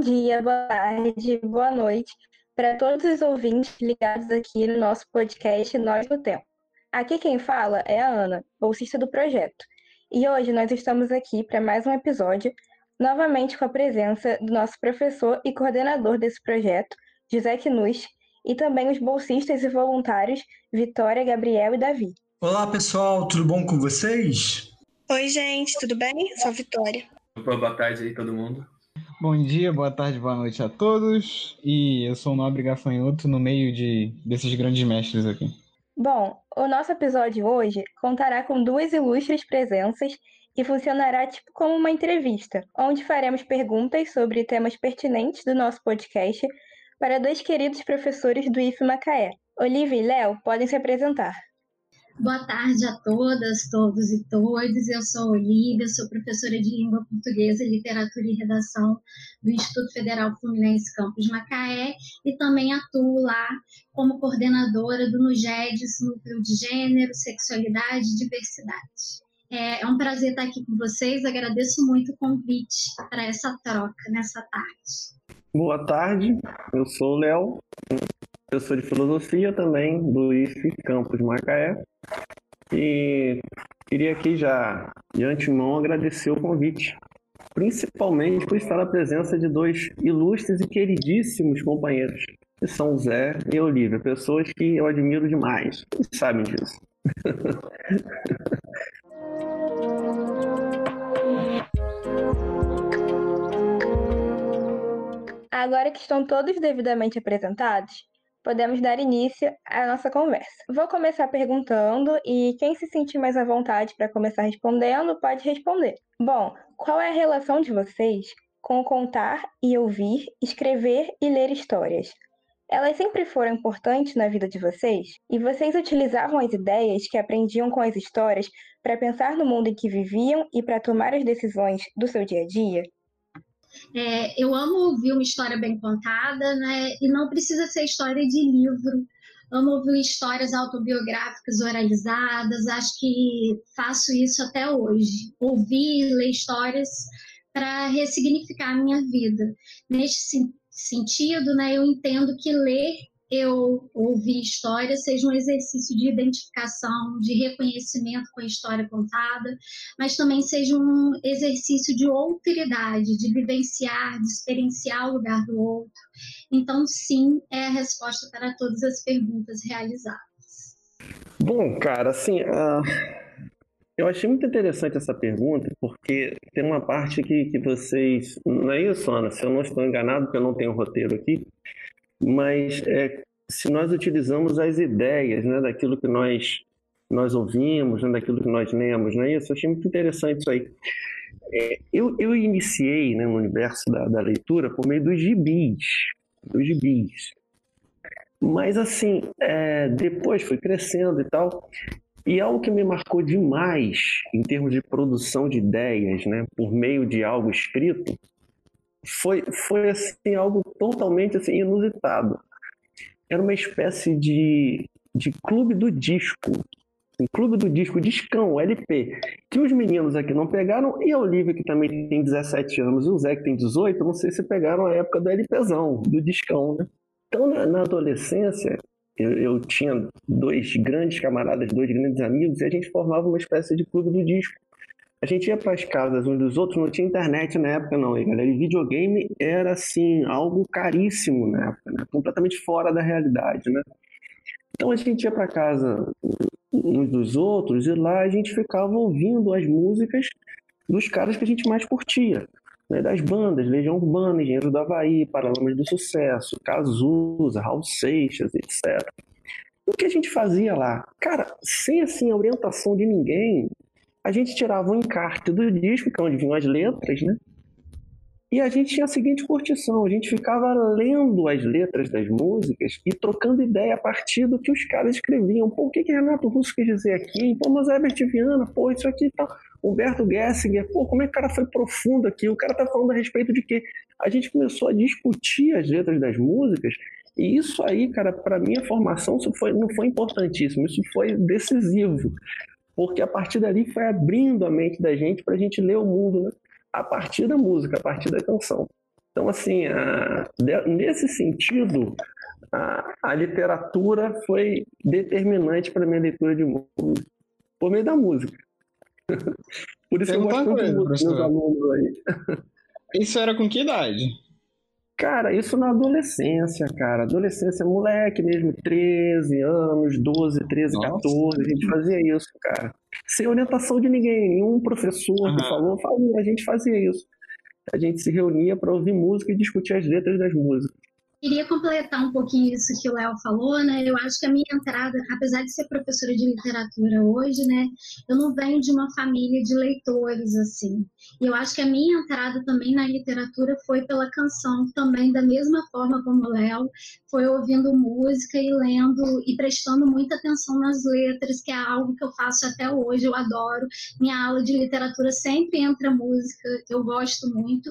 Bom dia, boa tarde, boa noite para todos os ouvintes ligados aqui no nosso podcast Nós no Tempo. Aqui quem fala é a Ana, bolsista do projeto. E hoje nós estamos aqui para mais um episódio, novamente com a presença do nosso professor e coordenador desse projeto, José Knus, e também os bolsistas e voluntários Vitória, Gabriel e Davi. Olá, pessoal, tudo bom com vocês? Oi, gente, tudo bem? Sou a Vitória. Opa, boa tarde aí, todo mundo. Bom dia, boa tarde, boa noite a todos. E eu sou o Nobre Gafanhoto no meio de, desses grandes mestres aqui. Bom, o nosso episódio hoje contará com duas ilustres presenças e funcionará tipo como uma entrevista, onde faremos perguntas sobre temas pertinentes do nosso podcast para dois queridos professores do IF Macaé. Olivia e Léo podem se apresentar. Boa tarde a todas, todos e todas. Eu sou Olívia, sou professora de Língua Portuguesa, Literatura e Redação do Instituto Federal Fluminense Campus Macaé e também atuo lá como coordenadora do NUGEDS, Núcleo de Gênero, Sexualidade e Diversidade. É, é um prazer estar aqui com vocês, agradeço muito o convite para essa troca nessa tarde. Boa tarde, eu sou o Léo, professor de filosofia também do IF Campus Macaé. E queria aqui já, de antemão, agradecer o convite, principalmente por estar na presença de dois ilustres e queridíssimos companheiros, que são Zé e Olivia, pessoas que eu admiro demais, e sabem disso. Agora que estão todos devidamente apresentados, podemos dar início à nossa conversa. Vou começar perguntando e quem se sentir mais à vontade para começar respondendo pode responder. Bom, qual é a relação de vocês com contar e ouvir, escrever e ler histórias? Elas sempre foram importantes na vida de vocês? E vocês utilizavam as ideias que aprendiam com as histórias para pensar no mundo em que viviam e para tomar as decisões do seu dia a dia? É, eu amo ouvir uma história bem contada, né? E não precisa ser história de livro. Amo ouvir histórias autobiográficas oralizadas. Acho que faço isso até hoje. Ouvir, ler histórias para ressignificar a minha vida. Neste sentido, né? Eu entendo que ler eu ouvir história seja um exercício de identificação, de reconhecimento com a história contada, mas também seja um exercício de alteridade, de vivenciar, de experienciar o lugar do outro. Então, sim, é a resposta para todas as perguntas realizadas. Bom, cara, assim, uh, eu achei muito interessante essa pergunta, porque tem uma parte que, que vocês. Não é isso, Ana? Se eu não estou enganado, porque eu não tenho roteiro aqui mas é, se nós utilizamos as ideias né, daquilo que nós, nós ouvimos, né, daquilo que nós lemos, não é isso? Eu achei muito interessante isso aí. É, eu, eu iniciei né, no universo da, da leitura por meio dos gibis, dos gibis. Mas assim, é, depois fui crescendo e tal, e algo que me marcou demais em termos de produção de ideias, né, por meio de algo escrito, foi, foi assim, algo totalmente assim, inusitado. Era uma espécie de, de clube do disco. Um clube do disco, discão, LP, que os meninos aqui não pegaram, e a Olivia, que também tem 17 anos, e o Zé, que tem 18, não sei se pegaram a época do LPzão, do discão, né? Então, na, na adolescência, eu, eu, tinha dois grandes camaradas, dois grandes amigos, e a gente formava uma espécie de clube do disco. A gente ia para as casas uns dos outros, não tinha internet na época, não, e galera. E videogame era, assim, algo caríssimo na época, né? completamente fora da realidade, né? Então a gente ia para casa uns dos outros e lá a gente ficava ouvindo as músicas dos caras que a gente mais curtia. Né? Das bandas, Legião Urbana, Engenheiro do Havaí, Paralamas do Sucesso, Cazuza, Raul Seixas, etc. O que a gente fazia lá? Cara, sem assim a orientação de ninguém, a gente tirava um encarte do disco, que é onde vinham as letras, né? E a gente tinha a seguinte curtição: a gente ficava lendo as letras das músicas e trocando ideia a partir do que os caras escreviam. Pô, o que, que Renato Russo quis dizer aqui? Pô, mas Herbert Viana, pô, isso aqui tá. Humberto Gessinger, pô, como é que o cara foi profundo aqui? O cara tá falando a respeito de quê? A gente começou a discutir as letras das músicas e isso aí, cara, para minha formação, isso foi, não foi importantíssimo, isso foi decisivo porque a partir dali foi abrindo a mente da gente para a gente ler o mundo, né? a partir da música, a partir da canção. Então, assim, a, nesse sentido, a, a, literatura foi determinante para a minha leitura de música, por meio da música. Por isso Tem eu gosto tanto dos meus alunos aí. Isso era com que idade? Cara, isso na adolescência, cara. Adolescência, moleque mesmo, 13 anos, 12, 13, Nossa. 14, a gente fazia isso, cara. Sem orientação de ninguém, nenhum professor uhum. que falou, falou, a gente fazia isso. A gente se reunia para ouvir música e discutir as letras das músicas. Queria completar um pouquinho isso que o Léo falou, né? Eu acho que a minha entrada, apesar de ser professora de literatura hoje, né, eu não venho de uma família de leitores assim. E eu acho que a minha entrada também na literatura foi pela canção, também da mesma forma como o Léo, foi ouvindo música e lendo e prestando muita atenção nas letras, que é algo que eu faço até hoje, eu adoro. Minha aula de literatura sempre entra música, eu gosto muito.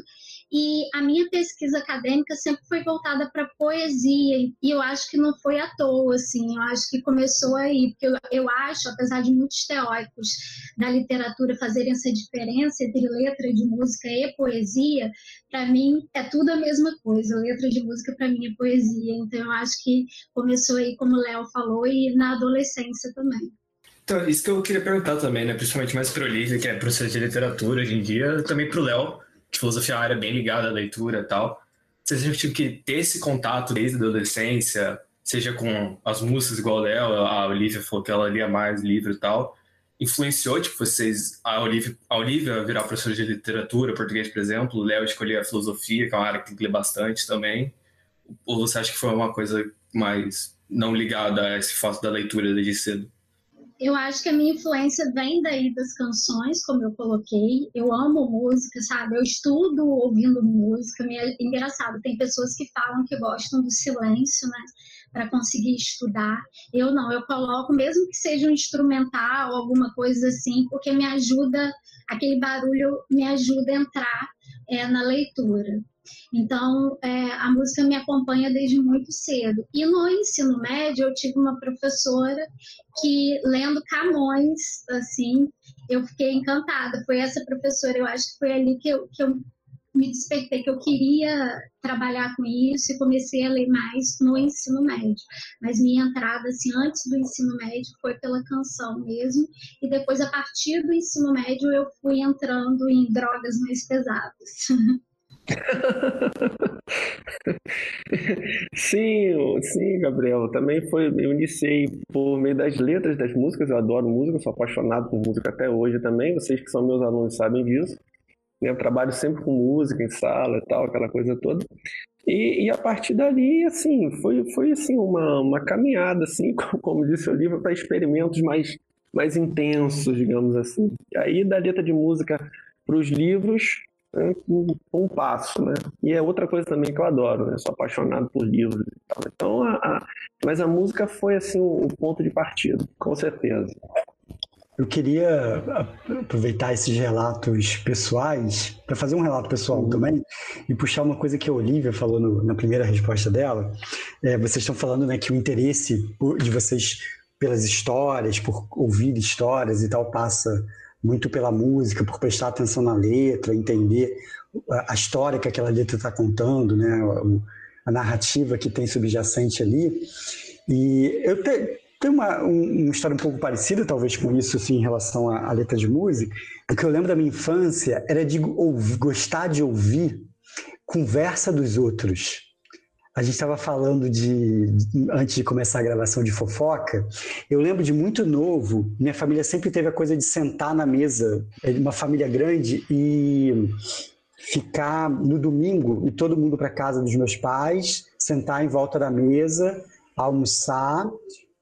E a minha pesquisa acadêmica sempre foi voltada para poesia, e eu acho que não foi à toa, assim, eu acho que começou aí, porque eu, eu acho, apesar de muitos teóricos da literatura fazerem essa diferença entre letra de música e poesia, para mim é tudo a mesma coisa, letra de música para mim é poesia, então eu acho que começou aí, como o Léo falou, e na adolescência também. Então, isso que eu queria perguntar também, né? Principalmente mais para o Olivia, que é professor de literatura hoje em dia, também para o Léo, filosofia é uma área bem ligada à leitura e tal. Vocês acham que ter esse contato desde a adolescência, seja com as músicas igual dela, a Olivia falou que ela lia mais livro e tal, influenciou, tipo, vocês, a Olivia, a Olivia virar professora de literatura, português, por exemplo, o Léo escolher a filosofia, que é uma área que tem que ler bastante também, ou você acha que foi uma coisa mais não ligada a esse fato da leitura desde cedo? Eu acho que a minha influência vem daí das canções, como eu coloquei. Eu amo música, sabe? Eu estudo ouvindo música. É engraçado, tem pessoas que falam que gostam do silêncio, né? Para conseguir estudar. Eu não, eu coloco, mesmo que seja um instrumental, alguma coisa assim, porque me ajuda, aquele barulho me ajuda a entrar é, na leitura. Então, é, a música me acompanha desde muito cedo. E no ensino médio, eu tive uma professora que, lendo Camões, assim, eu fiquei encantada. Foi essa professora, eu acho que foi ali que eu, que eu me despertei, que eu queria trabalhar com isso e comecei a ler mais no ensino médio. Mas minha entrada, assim, antes do ensino médio foi pela canção mesmo. E depois, a partir do ensino médio, eu fui entrando em drogas mais pesadas. sim, sim, Gabriel. Também foi. Eu iniciei por meio das letras das músicas. Eu adoro música, sou apaixonado por música até hoje também. Vocês que são meus alunos sabem disso. Eu trabalho sempre com música em sala e tal, aquela coisa toda. E, e a partir dali, assim, foi, foi assim, uma, uma caminhada, assim, como disse o livro, para experimentos mais, mais intensos, digamos assim. E aí, da letra de música para os livros, né, um, passo, né? E é outra coisa também que eu adoro, né? Sou apaixonado por livros e tal. Então, a, a, mas a música foi assim o ponto de partida, com certeza. Eu queria aproveitar esses relatos pessoais para fazer um relato pessoal uhum. também e puxar uma coisa que a Olivia falou no, na primeira resposta dela. É, vocês estão falando né, que o interesse de vocês pelas histórias, por ouvir histórias e tal, passa muito pela música, por prestar atenção na letra, entender a história que aquela letra está contando, né? a narrativa que tem subjacente ali. E eu te, tenho uma, uma história um pouco parecida, talvez, com isso, assim, em relação à, à letra de música. O que eu lembro da minha infância era de ouvir, gostar de ouvir conversa dos outros. A gente estava falando de, antes de começar a gravação de fofoca, eu lembro de muito novo, minha família sempre teve a coisa de sentar na mesa, é uma família grande, e ficar no domingo, e todo mundo para casa dos meus pais, sentar em volta da mesa, almoçar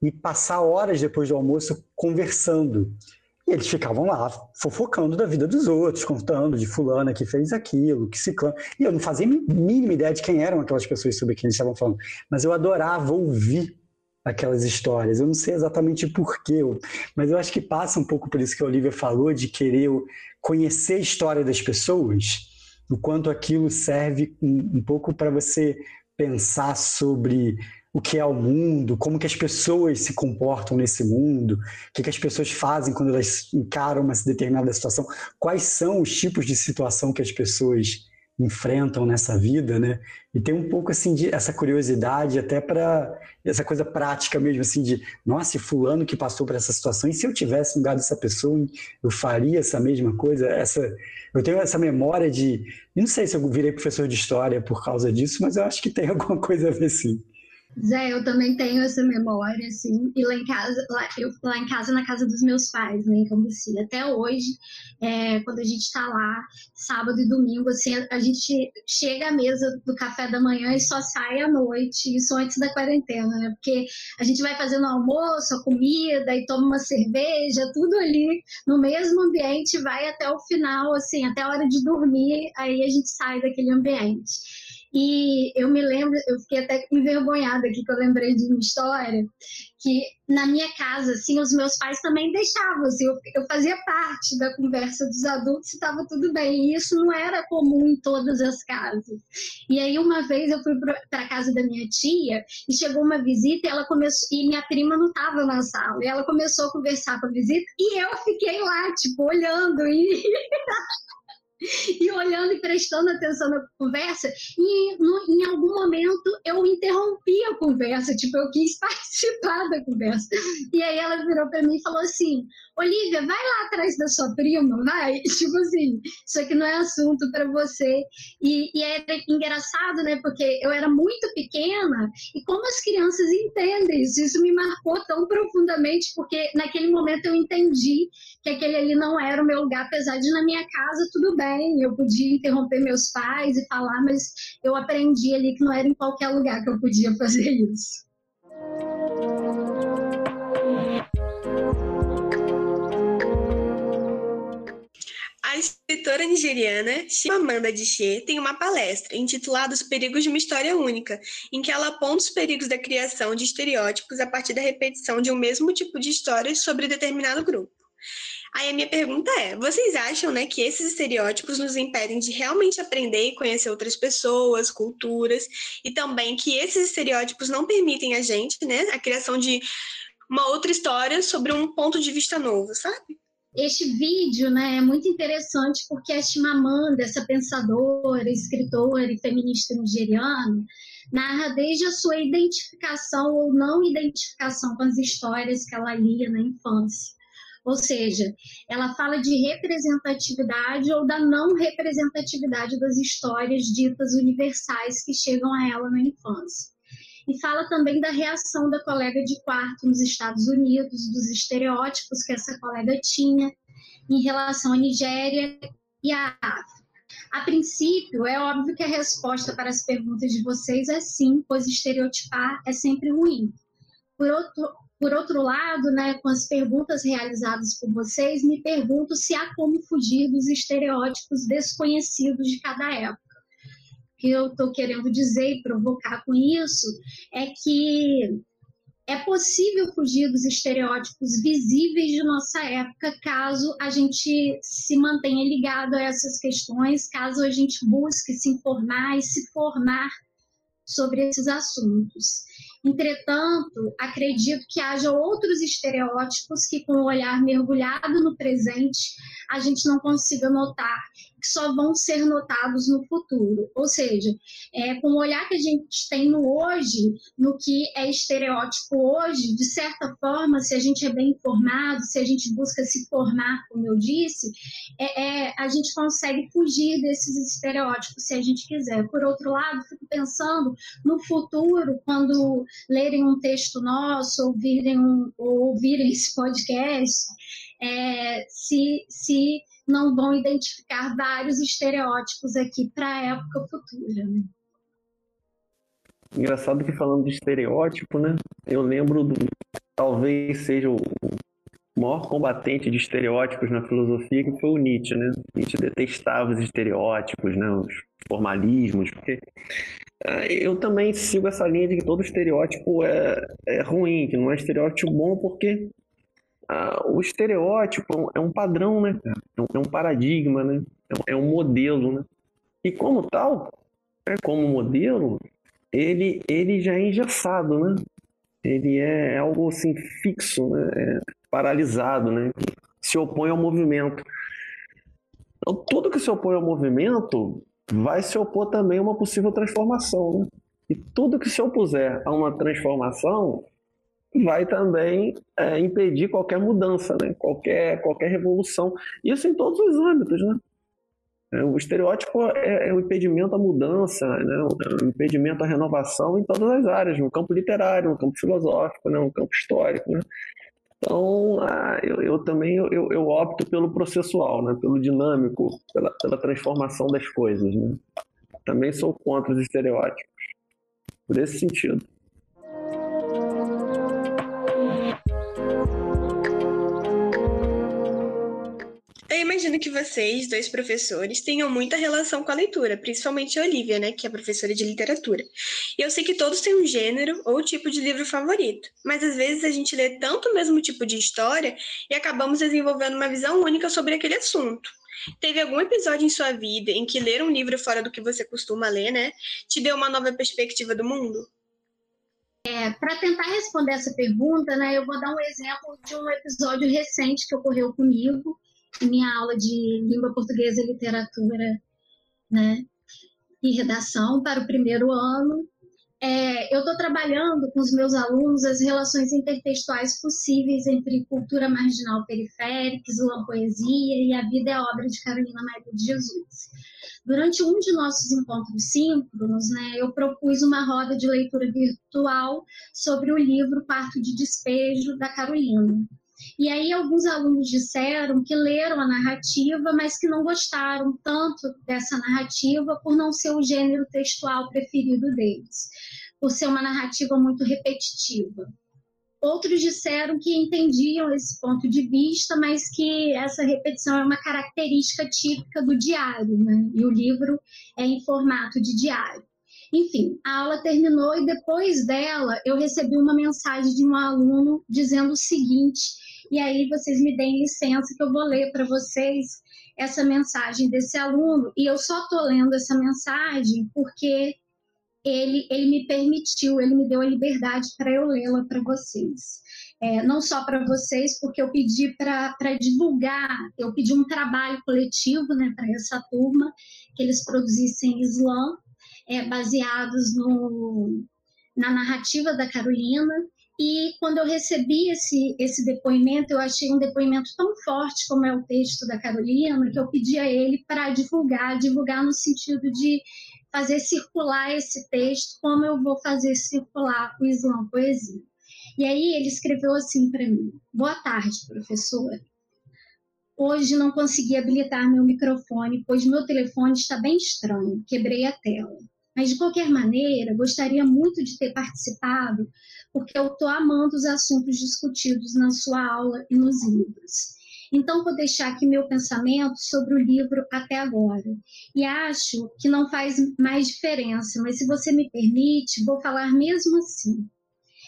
e passar horas depois do almoço conversando. E eles ficavam lá fofocando da vida dos outros, contando de fulana que fez aquilo, que se E eu não fazia mínima ideia de quem eram aquelas pessoas sobre quem eles estavam falando. Mas eu adorava ouvir aquelas histórias. Eu não sei exatamente porquê, mas eu acho que passa um pouco por isso que a Olivia falou, de querer conhecer a história das pessoas, o quanto aquilo serve um, um pouco para você pensar sobre o que é o mundo, como que as pessoas se comportam nesse mundo, o que, que as pessoas fazem quando elas encaram uma determinada situação, quais são os tipos de situação que as pessoas enfrentam nessa vida, né? E tem um pouco assim de essa curiosidade até para essa coisa prática mesmo assim de, nossa, fulano que passou por essa situação, e se eu tivesse no lugar dessa pessoa, eu faria essa mesma coisa? Essa eu tenho essa memória de, não sei se eu virei professor de história por causa disso, mas eu acho que tem alguma coisa a ver sim. Zé, eu também tenho essa memória, assim, e lá em casa, lá, eu, lá em casa, na casa dos meus pais, né, em Cambuci, até hoje, é, quando a gente está lá, sábado e domingo, assim, a gente chega à mesa do café da manhã e só sai à noite, isso antes da quarentena, né, porque a gente vai fazendo almoço, a comida, e toma uma cerveja, tudo ali no mesmo ambiente, vai até o final, assim, até a hora de dormir, aí a gente sai daquele ambiente. E eu me lembro, eu fiquei até envergonhada aqui que eu lembrei de uma história que na minha casa, assim, os meus pais também deixavam, assim, eu, eu fazia parte da conversa dos adultos e estava tudo bem. E isso não era comum em todas as casas. E aí uma vez eu fui para a casa da minha tia e chegou uma visita e ela começou e minha prima não estava na sala. E ela começou a conversar com a visita e eu fiquei lá, tipo, olhando e e olhando e prestando atenção na conversa, e no, em algum momento eu interrompi a conversa, tipo, eu quis participar da conversa. E aí ela virou para mim e falou assim: Olivia, vai lá atrás da sua prima, vai. Tipo assim, isso aqui não é assunto para você. E, e é engraçado, né? Porque eu era muito pequena e como as crianças entendem isso, isso me marcou tão profundamente, porque naquele momento eu entendi que aquele ali não era o meu lugar, apesar de na minha casa tudo bem, eu podia interromper meus pais e falar, mas eu aprendi ali que não era em qualquer lugar que eu podia fazer isso. Escritora nigeriana Chimamanda Adichie tem uma palestra intitulada Os Perigos de uma História Única, em que ela aponta os perigos da criação de estereótipos a partir da repetição de um mesmo tipo de história sobre determinado grupo. Aí a minha pergunta é: vocês acham né, que esses estereótipos nos impedem de realmente aprender e conhecer outras pessoas, culturas, e também que esses estereótipos não permitem a gente né, a criação de uma outra história sobre um ponto de vista novo, sabe? Este vídeo né, é muito interessante porque a Chimamanda, essa pensadora, escritora e feminista nigeriana, narra desde a sua identificação ou não identificação com as histórias que ela lia na infância. Ou seja, ela fala de representatividade ou da não representatividade das histórias ditas universais que chegam a ela na infância e fala também da reação da colega de quarto nos Estados Unidos, dos estereótipos que essa colega tinha em relação à Nigéria e à África. A princípio, é óbvio que a resposta para as perguntas de vocês é sim, pois estereotipar é sempre ruim. Por outro, por outro lado, né, com as perguntas realizadas por vocês, me pergunto se há como fugir dos estereótipos desconhecidos de cada época que eu estou querendo dizer e provocar com isso é que é possível fugir dos estereótipos visíveis de nossa época caso a gente se mantenha ligado a essas questões, caso a gente busque se informar e se formar sobre esses assuntos. Entretanto, acredito que haja outros estereótipos que, com o olhar mergulhado no presente, a gente não consiga notar que só vão ser notados no futuro. Ou seja, é, com o olhar que a gente tem no hoje, no que é estereótipo hoje, de certa forma, se a gente é bem informado, se a gente busca se formar, como eu disse, é, é, a gente consegue fugir desses estereótipos se a gente quiser. Por outro lado, fico pensando no futuro, quando lerem um texto nosso, ouvirem, um, ou ouvirem esse podcast, é, se, se não vão identificar vários estereótipos aqui para a época futura. Né? Engraçado que falando de estereótipo, né? Eu lembro do talvez seja o maior combatente de estereótipos na filosofia que foi o Nietzsche, né? Nietzsche detestava os estereótipos, né? Os formalismos, porque é, eu também sigo essa linha de que todo estereótipo é, é ruim, que não é estereótipo bom, porque ah, o estereótipo é um padrão, né? É um é paradigma, né? É um modelo, né? E como tal, né, como modelo, ele, ele já é engessado, né? Ele é algo assim fixo, né? É paralisado, né? Se opõe ao movimento. Então, tudo que se opõe ao movimento vai se opor também a uma possível transformação. Né? E tudo que se opuser a uma transformação vai também é, impedir qualquer mudança, né? qualquer, qualquer revolução. Isso em todos os âmbitos. Né? É, o estereótipo é, é o impedimento à mudança, né? o impedimento à renovação em todas as áreas, no campo literário, no campo filosófico, né? no campo histórico. Né? Então, ah, eu, eu, também eu, eu, opto pelo processual, né? pelo dinâmico, pela, pela transformação das coisas. Né? Também sou contra os estereótipos, por esse sentido. Imagino que vocês, dois professores, tenham muita relação com a leitura, principalmente a Olivia, né, que é professora de literatura. E eu sei que todos têm um gênero ou tipo de livro favorito, mas às vezes a gente lê tanto o mesmo tipo de história e acabamos desenvolvendo uma visão única sobre aquele assunto. Teve algum episódio em sua vida em que ler um livro fora do que você costuma ler, né, te deu uma nova perspectiva do mundo? É, Para tentar responder essa pergunta, né, eu vou dar um exemplo de um episódio recente que ocorreu comigo minha aula de língua portuguesa e literatura, né, e redação para o primeiro ano. É, eu estou trabalhando com os meus alunos as relações intertextuais possíveis entre cultura marginal periférica, Islã poesia e a vida a obra de Carolina Maria de Jesus. Durante um de nossos encontros síncronos, né, eu propus uma roda de leitura virtual sobre o livro Parto de Despejo, da Carolina. E aí alguns alunos disseram que leram a narrativa, mas que não gostaram tanto dessa narrativa por não ser o gênero textual preferido deles, por ser uma narrativa muito repetitiva. Outros disseram que entendiam esse ponto de vista, mas que essa repetição é uma característica típica do diário, né? e o livro é em formato de diário. Enfim, a aula terminou e depois dela eu recebi uma mensagem de um aluno dizendo o seguinte e aí vocês me deem licença que eu vou ler para vocês essa mensagem desse aluno. E eu só estou lendo essa mensagem porque ele, ele me permitiu, ele me deu a liberdade para eu lê-la para vocês. É, não só para vocês, porque eu pedi para divulgar, eu pedi um trabalho coletivo né, para essa turma, que eles produzissem slam, é, baseados no, na narrativa da Carolina, e quando eu recebi esse, esse depoimento, eu achei um depoimento tão forte como é o texto da Carolina, que eu pedi a ele para divulgar, divulgar no sentido de fazer circular esse texto, como eu vou fazer circular o Islã Poesia. E aí ele escreveu assim para mim: Boa tarde, professora. Hoje não consegui habilitar meu microfone, pois meu telefone está bem estranho, quebrei a tela. Mas, de qualquer maneira, gostaria muito de ter participado, porque eu estou amando os assuntos discutidos na sua aula e nos livros. Então, vou deixar aqui meu pensamento sobre o livro até agora. E acho que não faz mais diferença, mas se você me permite, vou falar mesmo assim.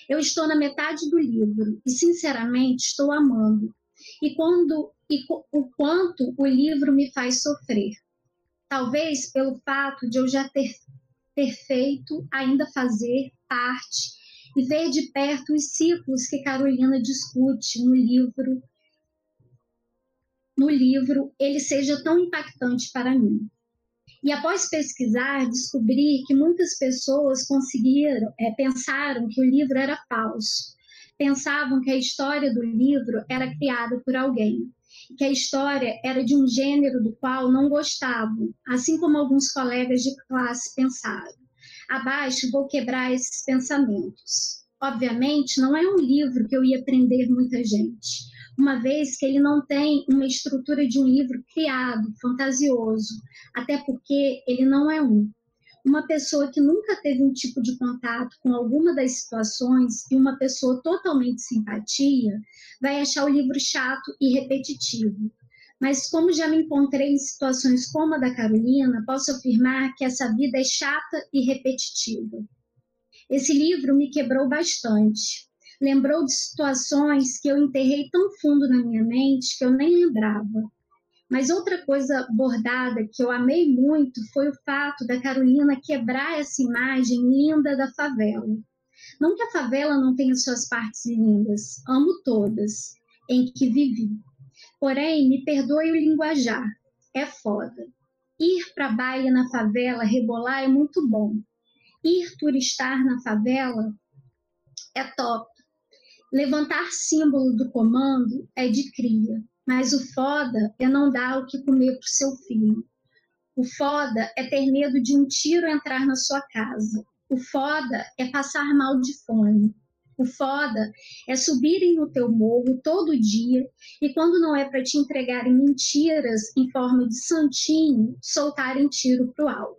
Eu estou na metade do livro e, sinceramente, estou amando. E, quando, e o quanto o livro me faz sofrer. Talvez pelo fato de eu já ter perfeito ainda fazer parte e ver de perto os ciclos que Carolina discute no livro, no livro ele seja tão impactante para mim. E após pesquisar, descobri que muitas pessoas conseguiram, é, pensaram que o livro era falso, pensavam que a história do livro era criada por alguém que a história era de um gênero do qual não gostavam, assim como alguns colegas de classe pensaram. Abaixo vou quebrar esses pensamentos. Obviamente, não é um livro que eu ia prender muita gente, uma vez que ele não tem uma estrutura de um livro criado, fantasioso, até porque ele não é um uma pessoa que nunca teve um tipo de contato com alguma das situações e uma pessoa totalmente simpatia vai achar o livro chato e repetitivo. Mas como já me encontrei em situações como a da Carolina, posso afirmar que essa vida é chata e repetitiva. Esse livro me quebrou bastante. Lembrou de situações que eu enterrei tão fundo na minha mente que eu nem lembrava. Mas outra coisa bordada que eu amei muito foi o fato da Carolina quebrar essa imagem linda da favela. Não que a favela não tenha suas partes lindas, amo todas, em que vivi. Porém, me perdoe o linguajar, é foda. Ir para baia na favela, rebolar é muito bom. Ir turistar na favela é top. Levantar símbolo do comando é de cria, mas o foda é não dar o que comer pro seu filho. O foda é ter medo de um tiro entrar na sua casa. O foda é passar mal de fome. O foda é subirem no teu morro todo dia e quando não é para te entregarem mentiras em forma de santinho, soltarem tiro pro alto.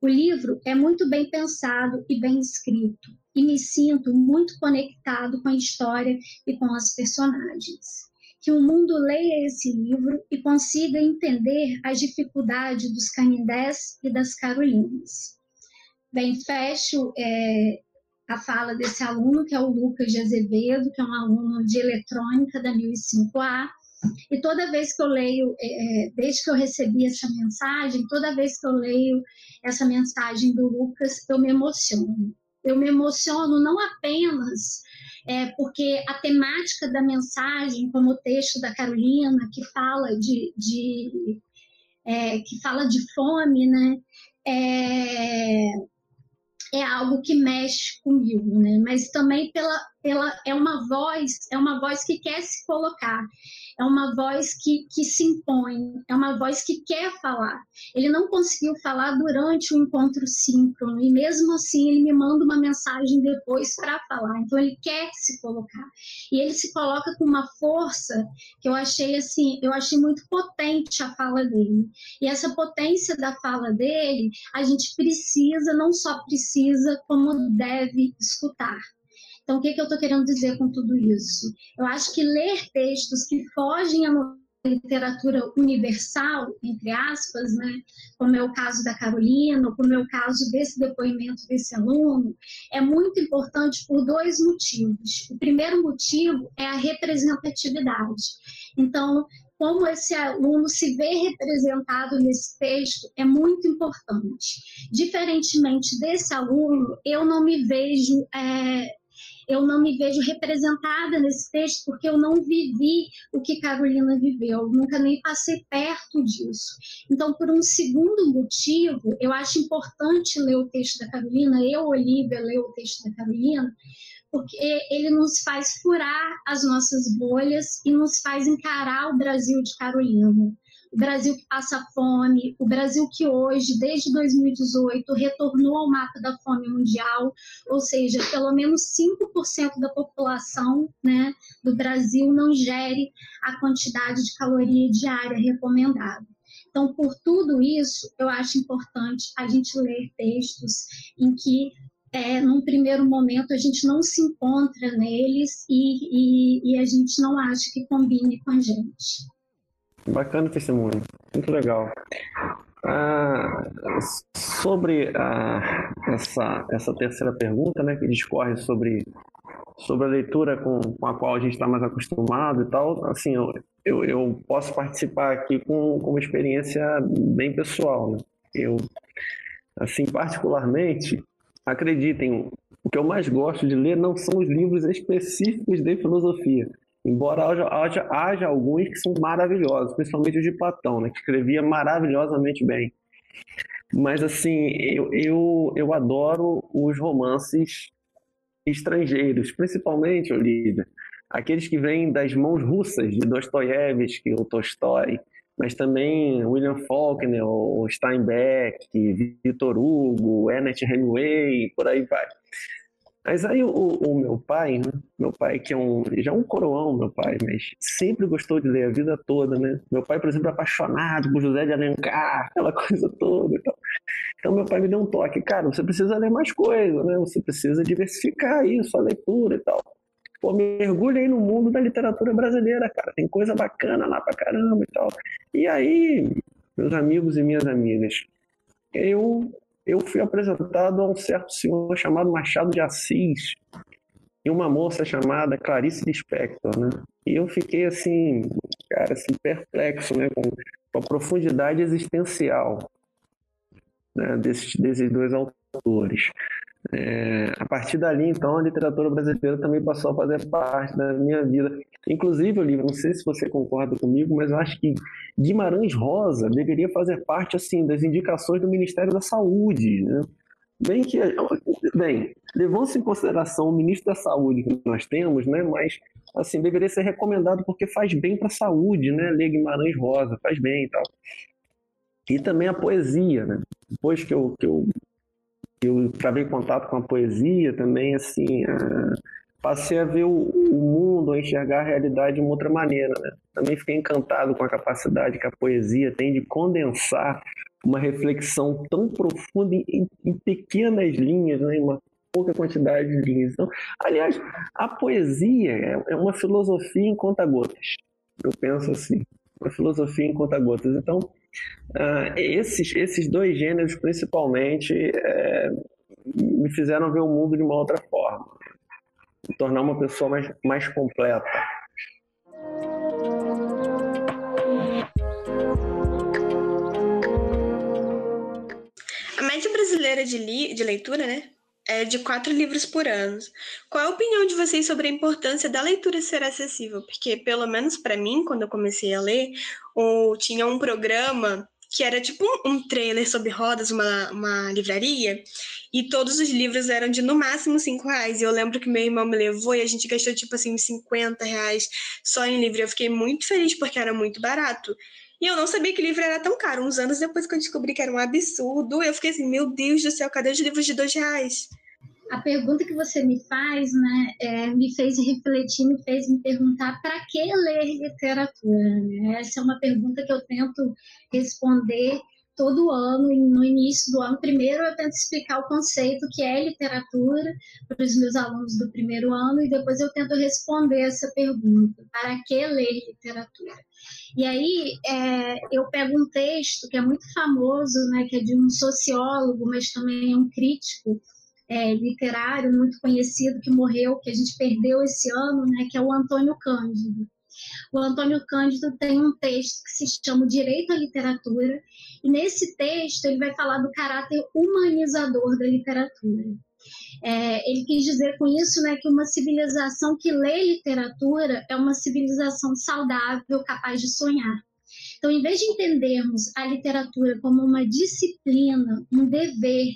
O livro é muito bem pensado e bem escrito e me sinto muito conectado com a história e com as personagens que o mundo leia esse livro e consiga entender as dificuldades dos canindés e das carolinas. Bem, fecho é, a fala desse aluno, que é o Lucas de Azevedo, que é um aluno de eletrônica da 1005A, e toda vez que eu leio, é, desde que eu recebi essa mensagem, toda vez que eu leio essa mensagem do Lucas, eu me emociono. Eu me emociono não apenas é, porque a temática da mensagem, como o texto da Carolina, que fala de, de é, que fala de fome, né? É, é algo que mexe comigo, né? Mas também pela, pela é uma voz, é uma voz que quer se colocar é uma voz que, que se impõe, é uma voz que quer falar. Ele não conseguiu falar durante o encontro síncrono, e mesmo assim ele me manda uma mensagem depois para falar. Então ele quer se colocar. E ele se coloca com uma força que eu achei assim, eu achei muito potente a fala dele. E essa potência da fala dele, a gente precisa, não só precisa, como deve escutar. Então, o que, que eu estou querendo dizer com tudo isso? Eu acho que ler textos que fogem à literatura universal, entre aspas, né, como é o caso da Carolina, como é o caso desse depoimento desse aluno, é muito importante por dois motivos. O primeiro motivo é a representatividade. Então, como esse aluno se vê representado nesse texto é muito importante. Diferentemente desse aluno, eu não me vejo é, eu não me vejo representada nesse texto porque eu não vivi o que Carolina viveu, nunca nem passei perto disso. Então, por um segundo motivo, eu acho importante ler o texto da Carolina, eu, Olivia, ler o texto da Carolina, porque ele nos faz furar as nossas bolhas e nos faz encarar o Brasil de Carolina o Brasil que passa fome, o Brasil que hoje, desde 2018, retornou ao mapa da fome mundial, ou seja, pelo menos 5% da população né, do Brasil não gere a quantidade de caloria diária recomendada. Então, por tudo isso, eu acho importante a gente ler textos em que é, num primeiro momento a gente não se encontra neles e, e, e, a gente não acha que combine com a gente. Bacana o testemunho, muito legal. Ah, sobre ah, essa, essa terceira pergunta, né, que discorre sobre, sobre a leitura com, com a qual a gente está mais acostumado e tal, assim, eu, eu, eu, posso participar aqui com, com uma experiência bem pessoal. Né? Eu, assim, particularmente, acreditem, o que eu mais gosto de ler não são os livros específicos de filosofia, Embora haja, haja, haja, alguns que são maravilhosos, principalmente o de Platão, né, que escrevia maravilhosamente bem. Mas, assim, eu, eu, eu adoro os romances estrangeiros, principalmente, Olivia, aqueles que vêm das mãos russas, de Dostoiévski ou Tolstói, mas também William Faulkner, ou Steinbeck, Victor Hugo, Ernest Hemingway, por aí vai. Mas aí o, o, meu pai, né? Meu pai que é um, já é um coroão, meu pai, mas sempre gostou de ler a vida toda, né? Meu pai, por exemplo, é apaixonado por José de Alencar, aquela coisa toda e tal. Então meu pai me deu um toque, cara, você precisa ler mais coisa, né? Você precisa diversificar isso, a leitura e tal. Pô, mergulha aí no mundo da literatura brasileira, cara. Tem coisa bacana lá pra caramba e tal. E aí, meus amigos e minhas amigas, eu eu fui apresentado a um certo senhor chamado Machado de Assis e uma moça chamada Clarice Lispector, né? E eu fiquei assim, cara, assim, perplexo, né, com, a profundidade existencial né, desses, desses dois autores. É, a partir dali, então, a literatura brasileira também passou a fazer parte da minha vida. Inclusive, o livro, não sei se você concorda comigo, mas eu acho que Guimarães Rosa deveria fazer parte assim das indicações do Ministério da Saúde. Né? Bem que, bem, levando-se em consideração o ministro da Saúde que nós temos, né, mas assim deveria ser recomendado porque faz bem para a saúde, né? Ler Guimarães Rosa faz bem e tal. E também a poesia, né? Depois que eu, que eu, eu travei contato com a poesia, também, assim, uh, passei a ver o, o, mundo, a enxergar a realidade de uma outra maneira, né? Também fiquei encantado com a capacidade que a poesia tem de condensar uma reflexão tão profunda em, em pequenas linhas, né? Em uma pouca quantidade de linhas. Então, aliás, a poesia é, é uma filosofia em conta-gotas. Eu penso assim, uma filosofia em conta-gotas. Então, Uh, esses, esses dois gêneros, principalmente, é, me fizeram ver o mundo de uma outra forma, me tornar uma pessoa mais, mais completa. A média brasileira de, li de leitura, né, é de quatro livros por ano. Qual a opinião de vocês sobre a importância da leitura ser acessível? Porque, pelo menos para mim, quando eu comecei a ler, ou tinha um programa que era tipo um trailer sobre rodas, uma, uma livraria, e todos os livros eram de no máximo cinco reais. E eu lembro que meu irmão me levou e a gente gastou tipo assim 50 reais só em livro. Eu fiquei muito feliz porque era muito barato. E eu não sabia que livro era tão caro. Uns anos depois que eu descobri que era um absurdo, eu fiquei assim, meu Deus do céu, cadê os livros de dois reais? A pergunta que você me faz, né, é, me fez refletir, me fez me perguntar para que ler literatura. Né? Essa é uma pergunta que eu tento responder todo ano, no início do ano, primeiro eu tento explicar o conceito que é literatura para os meus alunos do primeiro ano, e depois eu tento responder essa pergunta: para que ler literatura? E aí é, eu pego um texto que é muito famoso, né, que é de um sociólogo, mas também é um crítico é, literário muito conhecido que morreu, que a gente perdeu esse ano, né, que é o Antônio Cândido. O Antônio Cândido tem um texto que se chama Direito à Literatura, e nesse texto ele vai falar do caráter humanizador da literatura. É, ele quis dizer com isso né, que uma civilização que lê literatura é uma civilização saudável, capaz de sonhar. Então, em vez de entendermos a literatura como uma disciplina, um dever,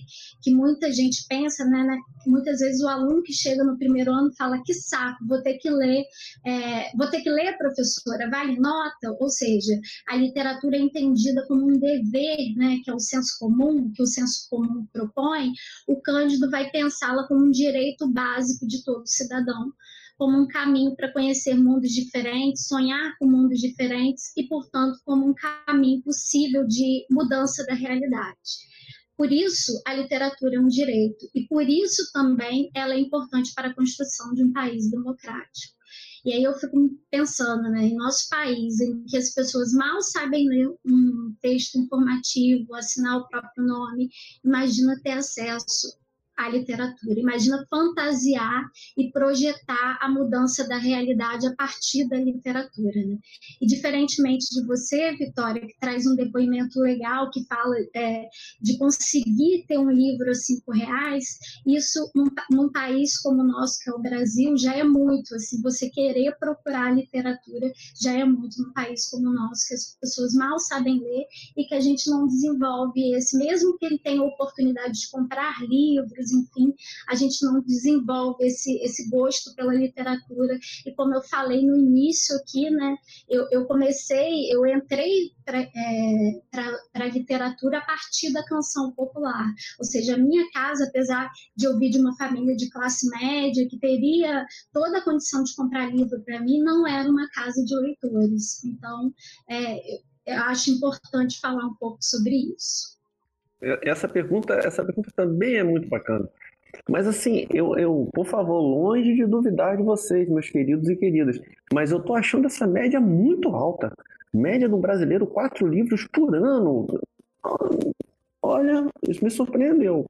que muita gente pensa, né, né, muitas vezes o aluno que chega no primeiro ano fala que saco, vou ter que ler, é, vou ter que ler, professora, vale nota? Ou seja, a literatura é entendida como um dever, né, que é o senso comum, que o senso comum propõe, o Cândido vai pensá-la como um direito básico de todo cidadão como um caminho para conhecer mundos diferentes, sonhar com mundos diferentes e, portanto, como um caminho possível de mudança da realidade. Por isso, a literatura é um direito e por isso também ela é importante para a construção de um país democrático. E aí eu fico pensando, né, em nosso país, em que as pessoas mal sabem ler um texto informativo, assinar o próprio nome, imagina ter acesso a literatura. Imagina fantasiar e projetar a mudança da realidade a partir da literatura. Né? E diferentemente de você, Vitória, que traz um depoimento legal que fala é, de conseguir ter um livro a cinco reais, isso num, num, país como o nosso, que é o Brasil, já é muito. Assim, você querer procurar literatura já é muito num país como o nosso, que as pessoas mal sabem ler e que a gente não desenvolve esse, mesmo que ele tenha oportunidade de comprar livros enfim, a gente não desenvolve esse, esse gosto pela literatura. E como eu falei no início aqui, né, eu, eu comecei, eu entrei para é, a literatura a partir da canção popular. Ou seja, a minha casa, apesar de eu vir de uma família de classe média, que teria toda a condição de comprar livro para mim, não era uma casa de leitores. Então, é, eu acho importante falar um pouco sobre isso. Essa pergunta, essa pergunta também é muito bacana. Mas assim, eu, eu, por favor, longe de duvidar de vocês, meus queridos e queridas, mas eu tô achando essa média muito alta. Média do brasileiro, quatro livros por ano. Olha, isso me surpreendeu.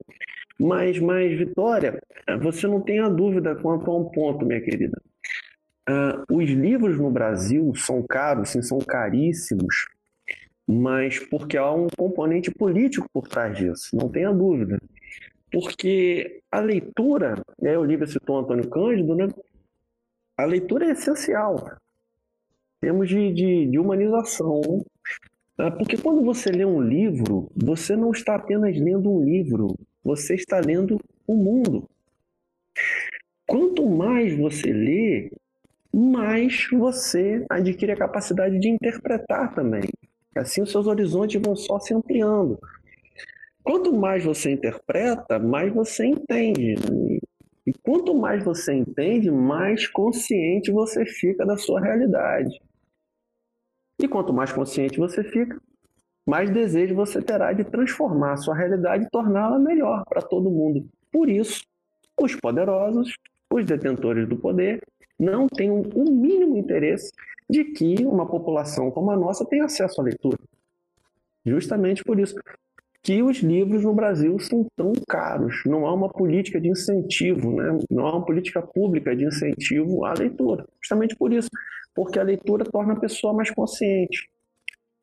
Mas, mas, Vitória, você não tem a dúvida quanto a um ponto, minha querida. Uh, os livros no Brasil são caros, sim, são caríssimos, mas porque há um componente político por trás disso, não tenha dúvida. porque a leitura, né, o livro citou Antônio Cândido, né? A leitura é essencial. Temos de, de, de humanização. Né? Porque quando você lê um livro, você não está apenas lendo um livro, você está lendo o mundo. Quanto mais você lê, mais você adquire a capacidade de interpretar também. Assim os seus horizontes vão só se ampliando. Quanto mais você interpreta, mais você entende. E quanto mais você entende, mais consciente você fica da sua realidade. E quanto mais consciente você fica, mais desejo você terá de transformar a sua realidade e torná-la melhor para todo mundo. Por isso, os poderosos, os detentores do poder, não têm o um mínimo interesse de que uma população como a nossa tenha acesso à leitura. Justamente por isso que os livros no Brasil são tão caros. Não há uma política de incentivo, né? não há uma política pública de incentivo à leitura. Justamente por isso, porque a leitura torna a pessoa mais consciente.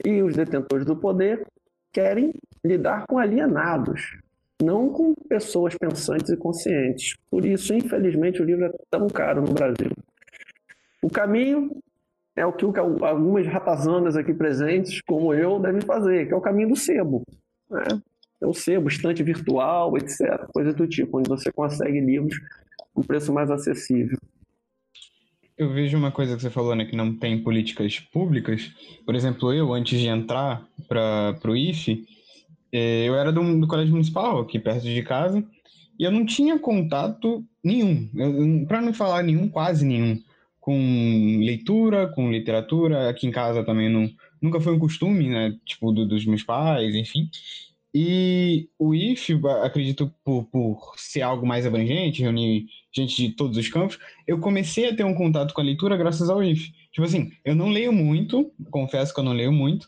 E os detentores do poder querem lidar com alienados, não com pessoas pensantes e conscientes. Por isso, infelizmente, o livro é tão caro no Brasil. O caminho é o que algumas ratazanas aqui presentes, como eu, devem fazer, que é o caminho do sebo. Né? É o sebo, estante virtual, etc. Coisa do tipo, onde você consegue livros com preço mais acessível. Eu vejo uma coisa que você falou, né, que não tem políticas públicas. Por exemplo, eu, antes de entrar para o IFE, eh, eu era do, do colégio municipal, aqui perto de casa, e eu não tinha contato nenhum, para não falar nenhum, quase nenhum, com leitura, com literatura. Aqui em casa também não, nunca foi um costume, né? Tipo, do, dos meus pais, enfim. E o IF, acredito por, por ser algo mais abrangente, reunir gente de todos os campos, eu comecei a ter um contato com a leitura graças ao IF. Tipo assim, eu não leio muito, confesso que eu não leio muito.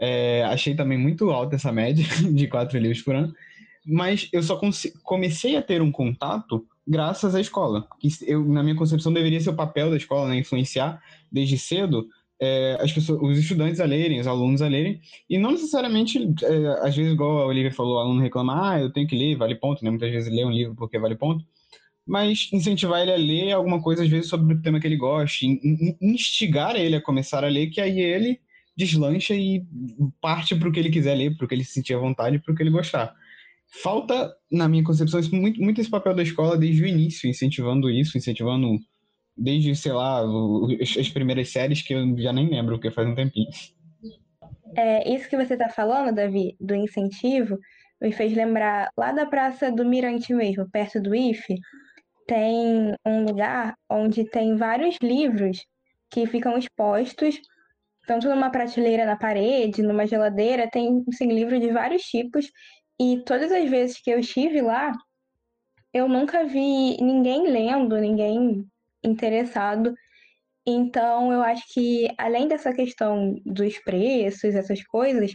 É, achei também muito alta essa média de quatro livros por ano. Mas eu só comecei a ter um contato graças à escola. Que eu, na minha concepção, deveria ser o papel da escola, né? Influenciar desde cedo é, as pessoas, os estudantes a lerem, os alunos a lerem, e não necessariamente, é, às vezes, igual a Olivia falou, o aluno reclama, ah, eu tenho que ler, vale ponto, né? Muitas vezes lê um livro porque vale ponto, mas incentivar ele a ler alguma coisa, às vezes, sobre o tema que ele gosta, instigar ele a começar a ler, que aí ele deslancha e parte para o que ele quiser ler, para o que ele se sentir à vontade, para o que ele gostar falta, na minha concepção, muito, muito esse papel da escola desde o início, incentivando isso, incentivando desde, sei lá, as primeiras séries que eu já nem lembro, porque faz um tempinho. É, isso que você está falando, Davi, do incentivo, me fez lembrar lá da Praça do Mirante mesmo, perto do IFE, tem um lugar onde tem vários livros que ficam expostos, tanto numa prateleira na parede, numa geladeira, tem assim, livros de vários tipos, e todas as vezes que eu estive lá, eu nunca vi ninguém lendo, ninguém interessado. Então, eu acho que, além dessa questão dos preços, essas coisas,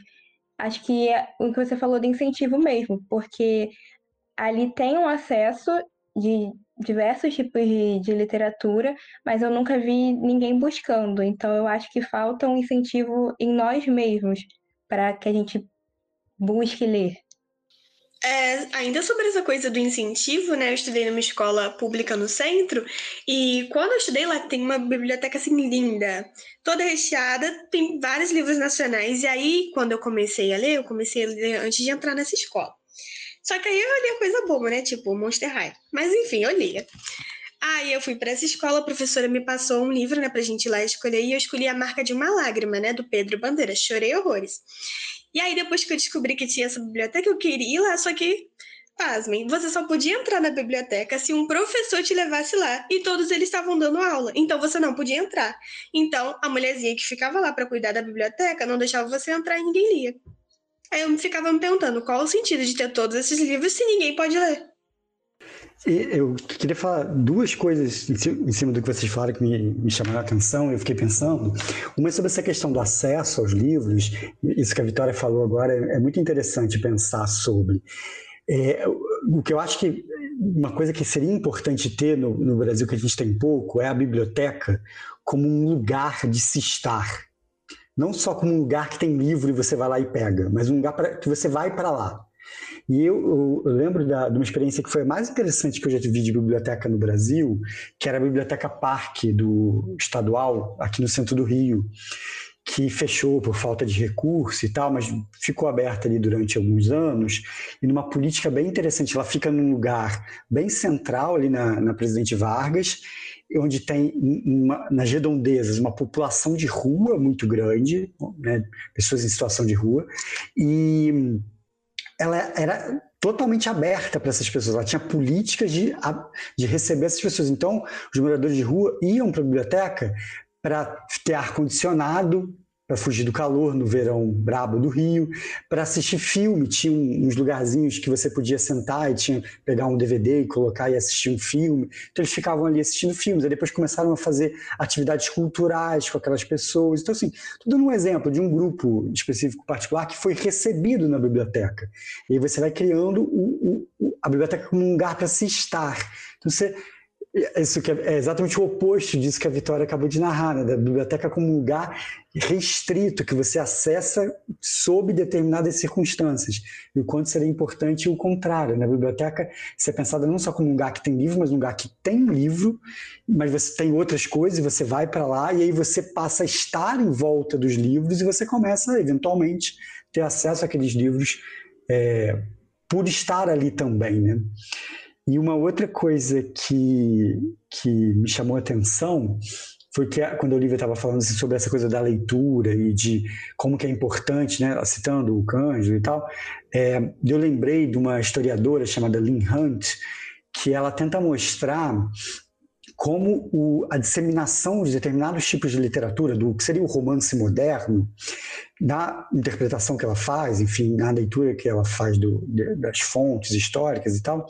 acho que é o que você falou de incentivo mesmo, porque ali tem um acesso de diversos tipos de, de literatura, mas eu nunca vi ninguém buscando. Então, eu acho que falta um incentivo em nós mesmos para que a gente busque ler. É, ainda sobre essa coisa do incentivo, né? Eu estudei numa escola pública no centro e quando eu estudei lá tem uma biblioteca assim linda, toda recheada, tem vários livros nacionais. E aí, quando eu comecei a ler, eu comecei a ler antes de entrar nessa escola. Só que aí eu lia coisa boba, né? Tipo Monster High. Mas enfim, eu lia. Aí eu fui para essa escola, a professora me passou um livro, né, pra gente ir lá escolher, e eu escolhi A Marca de uma Lágrima, né, do Pedro Bandeira. Chorei horrores. E aí, depois que eu descobri que tinha essa biblioteca, eu queria ir lá, só que, pasmem, você só podia entrar na biblioteca se um professor te levasse lá e todos eles estavam dando aula, então você não podia entrar. Então, a mulherzinha que ficava lá para cuidar da biblioteca não deixava você entrar e ninguém lia. Aí eu ficava me perguntando qual o sentido de ter todos esses livros se ninguém pode ler. Eu queria falar duas coisas em cima do que vocês falaram que me, me chamaram a atenção, eu fiquei pensando. Uma é sobre essa questão do acesso aos livros, isso que a Vitória falou agora é, é muito interessante pensar sobre. É, o que eu acho que uma coisa que seria importante ter no, no Brasil, que a gente tem pouco, é a biblioteca como um lugar de se estar. Não só como um lugar que tem livro e você vai lá e pega, mas um lugar pra, que você vai para lá. E eu, eu lembro da, de uma experiência que foi a mais interessante que eu já vi de biblioteca no Brasil, que era a Biblioteca Parque do Estadual, aqui no centro do Rio, que fechou por falta de recurso e tal, mas ficou aberta ali durante alguns anos, e numa política bem interessante. Ela fica num lugar bem central ali na, na Presidente Vargas, onde tem uma, nas redondezas uma população de rua muito grande, né, pessoas em situação de rua, e ela era totalmente aberta para essas pessoas. Ela tinha políticas de, de receber essas pessoas. Então, os moradores de rua iam para a biblioteca para ter ar-condicionado, para fugir do calor no verão brabo do Rio, para assistir filme, tinha uns lugarzinhos que você podia sentar e tinha pegar um DVD e colocar e assistir um filme. Então eles ficavam ali assistindo filmes, aí depois começaram a fazer atividades culturais com aquelas pessoas. Então assim, tudo um exemplo de um grupo específico particular que foi recebido na biblioteca. E aí você vai criando o, o, a biblioteca como um lugar para se estar. Então você isso que é, é, exatamente o oposto disso que a Vitória acabou de narrar, né? da biblioteca como um lugar restrito que você acessa sob determinadas circunstâncias. E o quanto seria importante o contrário. Né? biblioteca, ser pensada não só como um lugar que tem livro, mas um lugar que tem livro, mas você tem outras coisas você vai para lá e aí você passa a estar em volta dos livros e você começa, eventualmente, ter acesso àqueles livros é, por estar ali também, né? E uma outra coisa que, que me chamou a atenção foi que quando a Olivia estava falando assim, sobre essa coisa da leitura e de como que é importante, né, citando o Cândido e tal, é, eu lembrei de uma historiadora chamada Lynn Hunt, que ela tenta mostrar como o, a disseminação de determinados tipos de literatura, do que seria o romance moderno, na interpretação que ela faz, enfim, na leitura que ela faz do, das fontes históricas e tal,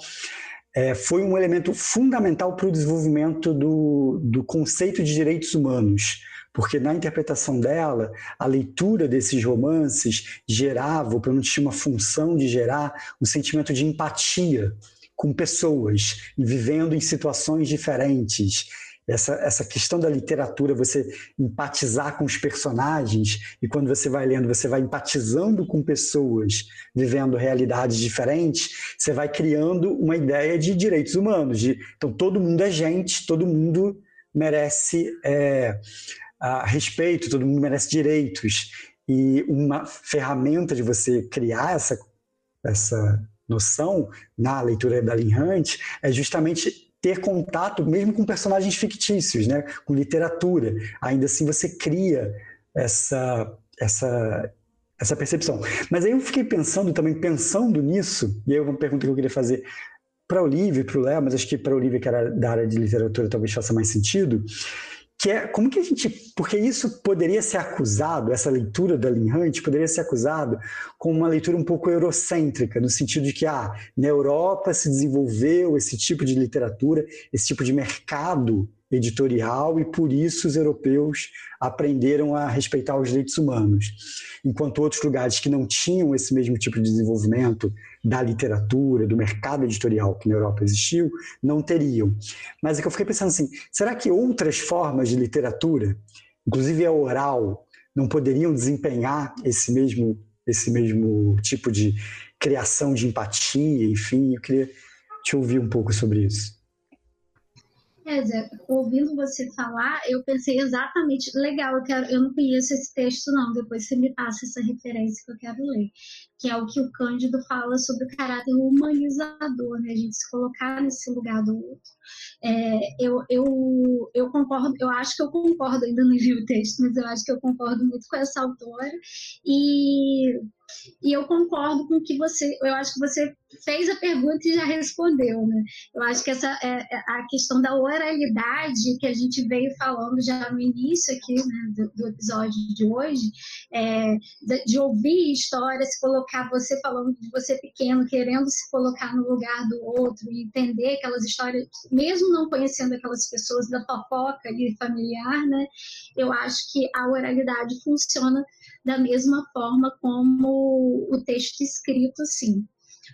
é, foi um elemento fundamental para o desenvolvimento do, do conceito de direitos humanos, porque na interpretação dela, a leitura desses romances gerava, ou pelo menos tinha uma função de gerar, um sentimento de empatia com pessoas, vivendo em situações diferentes, essa, essa questão da literatura, você empatizar com os personagens, e quando você vai lendo, você vai empatizando com pessoas vivendo realidades diferentes, você vai criando uma ideia de direitos humanos. De, então, todo mundo é gente, todo mundo merece é, respeito, todo mundo merece direitos. E uma ferramenta de você criar essa, essa noção na leitura da Lin Hunt é justamente ter contato mesmo com personagens fictícios, né? com literatura. Ainda assim você cria essa, essa, essa percepção. Mas aí eu fiquei pensando também, pensando nisso, e aí uma pergunta que eu queria fazer para o Olivia para o Léo, mas acho que para o Olivia, que era da área de literatura, talvez faça mais sentido, que é como que a gente, porque isso poderia ser acusado, essa leitura da Lin Hunt poderia ser acusado como uma leitura um pouco eurocêntrica, no sentido de que ah, na Europa se desenvolveu esse tipo de literatura, esse tipo de mercado editorial e por isso os europeus aprenderam a respeitar os direitos humanos, enquanto outros lugares que não tinham esse mesmo tipo de desenvolvimento da literatura, do mercado editorial que na Europa existiu, não teriam. Mas é que eu fiquei pensando assim, será que outras formas de literatura, inclusive a oral, não poderiam desempenhar esse mesmo esse mesmo tipo de criação de empatia, enfim, eu queria te ouvir um pouco sobre isso. É, Zé, ouvindo você falar, eu pensei exatamente, legal, eu, quero, eu não conheço esse texto não, depois você me passa essa referência que eu quero ler, que é o que o Cândido fala sobre o caráter humanizador, né, a gente se colocar nesse lugar do outro. É, eu, eu, eu concordo, eu acho que eu concordo, ainda não li o texto, mas eu acho que eu concordo muito com essa autora, e e eu concordo com o que você, eu acho que você fez a pergunta e já respondeu, né? Eu acho que essa é, é a questão da oralidade que a gente veio falando já no início aqui né, do, do, episódio de hoje, é, de, de, ouvir histórias, se colocar você falando de você pequeno, querendo se colocar no lugar do outro e entender aquelas histórias, mesmo não conhecendo aquelas pessoas da fofoca ali familiar, né? Eu acho que a oralidade funciona da mesma forma como o texto escrito, sim.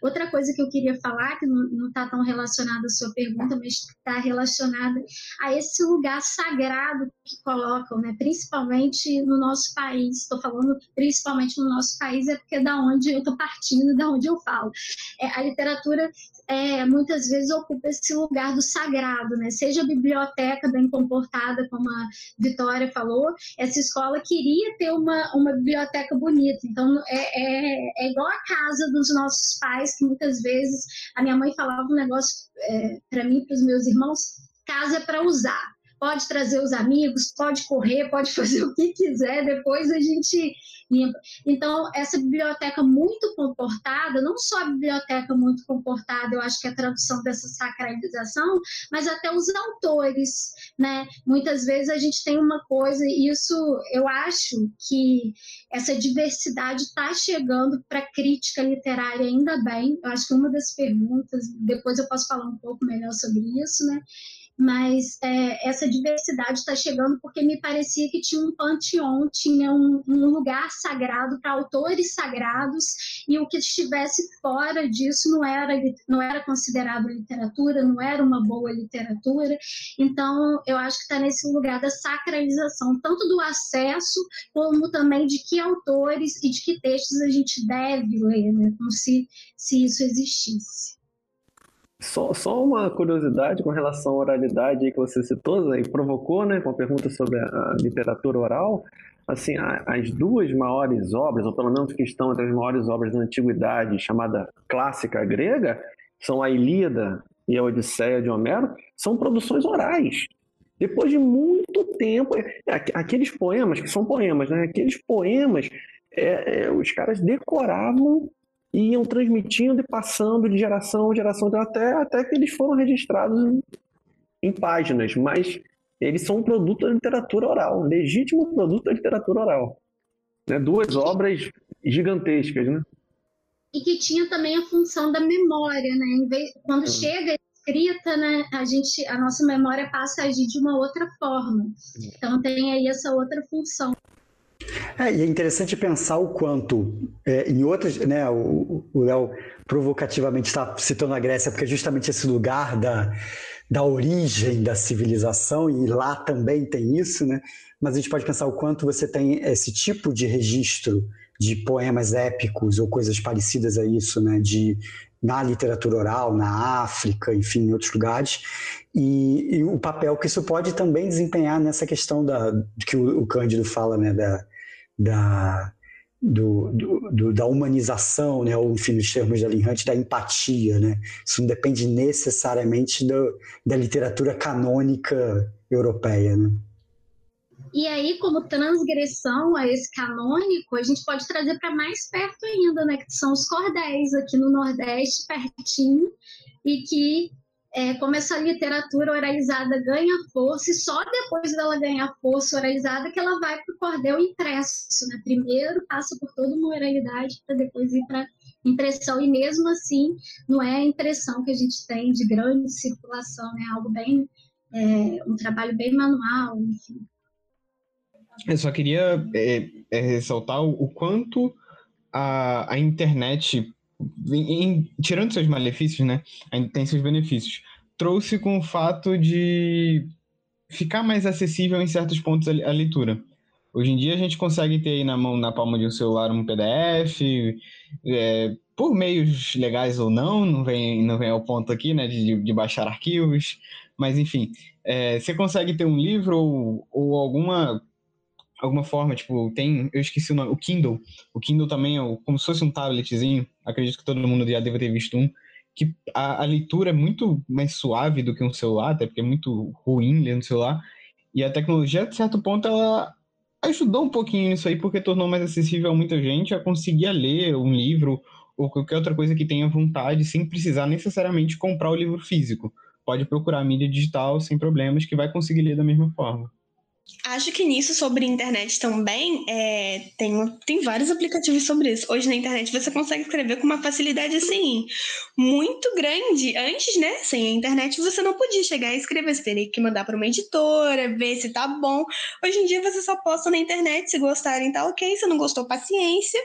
Outra coisa que eu queria falar, que não está tão relacionada à sua pergunta, mas está relacionada a esse lugar sagrado que colocam, né? principalmente no nosso país. Estou falando principalmente no nosso país, é porque é da onde eu estou partindo, da onde eu falo. É, a literatura é, muitas vezes ocupa esse lugar do sagrado, né? Seja a biblioteca bem comportada, como a Vitória falou, essa escola queria ter uma, uma biblioteca bonita. Então, é, é, é igual a casa dos nossos pais, que muitas vezes a minha mãe falava um negócio é, para mim, para os meus irmãos: casa é para usar pode trazer os amigos, pode correr, pode fazer o que quiser, depois a gente limpa. Então, essa biblioteca muito comportada, não só a biblioteca muito comportada, eu acho que é a tradução dessa sacralização, mas até os autores, né? Muitas vezes a gente tem uma coisa, e isso eu acho que essa diversidade está chegando para a crítica literária ainda bem. Eu acho que uma das perguntas, depois eu posso falar um pouco melhor sobre isso, né? Mas é, essa diversidade está chegando porque me parecia que tinha um panteão, tinha um, um lugar sagrado para autores sagrados e o que estivesse fora disso não era, não era considerado literatura, não era uma boa literatura. Então, eu acho que está nesse lugar da sacralização, tanto do acesso, como também de que autores e de que textos a gente deve ler, né? como se, se isso existisse. Só, só uma curiosidade com relação à oralidade que você citou e provocou, né, com a pergunta sobre a literatura oral. Assim, as duas maiores obras, ou pelo menos que estão entre as maiores obras da antiguidade, chamada clássica grega, são a Ilíada e a Odisseia de Homero, são produções orais. Depois de muito tempo, é, aqueles poemas, que são poemas, né? Aqueles poemas, é, é, os caras decoravam e iam transmitindo e passando de geração em geração até, até que eles foram registrados em, páginas, mas eles são um produto da literatura oral, um legítimo produto da literatura oral. Né? Duas obras gigantescas, né? E que tinha também a função da memória, né? Quando é. chega escrita, né, a gente, a nossa memória passa a agir de uma outra forma. Então tem aí essa outra função. É, e é interessante pensar o quanto, é, em outros, né, o Léo provocativamente está citando a Grécia, porque é justamente esse lugar da, da origem da civilização, e lá também tem isso, né? Mas a gente pode pensar o quanto você tem esse tipo de registro de poemas épicos ou coisas parecidas a isso, né? De, na literatura oral, na África, enfim, em outros lugares, e, e o papel que isso pode também desempenhar nessa questão da, que o, o Cândido fala, né, da, da, do, do, do, da humanização, né, ou enfim, nos termos da Hunt, da empatia. Né? Isso não depende necessariamente do, da literatura canônica europeia. Né? E aí, como transgressão a esse canônico, a gente pode trazer para mais perto ainda, né? Que são os cordéis aqui no Nordeste, pertinho, e que é, como essa literatura oralizada ganha força, e só depois dela ganhar força oralizada que ela vai para o cordel impresso. Né? Primeiro passa por toda uma oralidade para depois ir para impressão, e mesmo assim não é a impressão que a gente tem de grande circulação, é né? algo bem, é, um trabalho bem manual, enfim. Eu só queria é, é ressaltar o, quanto a, a internet em, tirando seus malefícios, né? Ainda tem seus benefícios. Trouxe com o fato de ficar mais acessível em certos pontos a, a leitura. Hoje em dia a gente consegue ter aí na mão, na palma de um celular, um PDF, é, por meios legais ou não, não vem, não vem ao ponto aqui, né, de, de baixar arquivos, mas enfim, é, você consegue ter um livro ou, ou alguma alguma forma, tipo, tem, eu esqueci o nome, o Kindle. O Kindle também é como se fosse um tabletzinho, acredito que todo mundo já deve ter visto um, que a, a, leitura é muito mais suave do que um celular, até porque é muito ruim ler no celular, e a tecnologia, de certo ponto, ela ajudou um pouquinho nisso aí, porque tornou mais acessível a muita gente a conseguir ler um livro ou qualquer outra coisa que tenha vontade, sem precisar necessariamente comprar o livro físico. Pode procurar a mídia digital sem problemas, que vai conseguir ler da mesma forma. Acho que nisso sobre internet também é, tem, tem vários aplicativos sobre isso. Hoje na internet você consegue escrever com uma facilidade assim muito grande. Antes, né, sem a internet você não podia chegar e escrever, você teria que mandar para uma editora, ver se tá bom. Hoje em dia você só posta na internet, se gostarem tá ok, se não gostou, paciência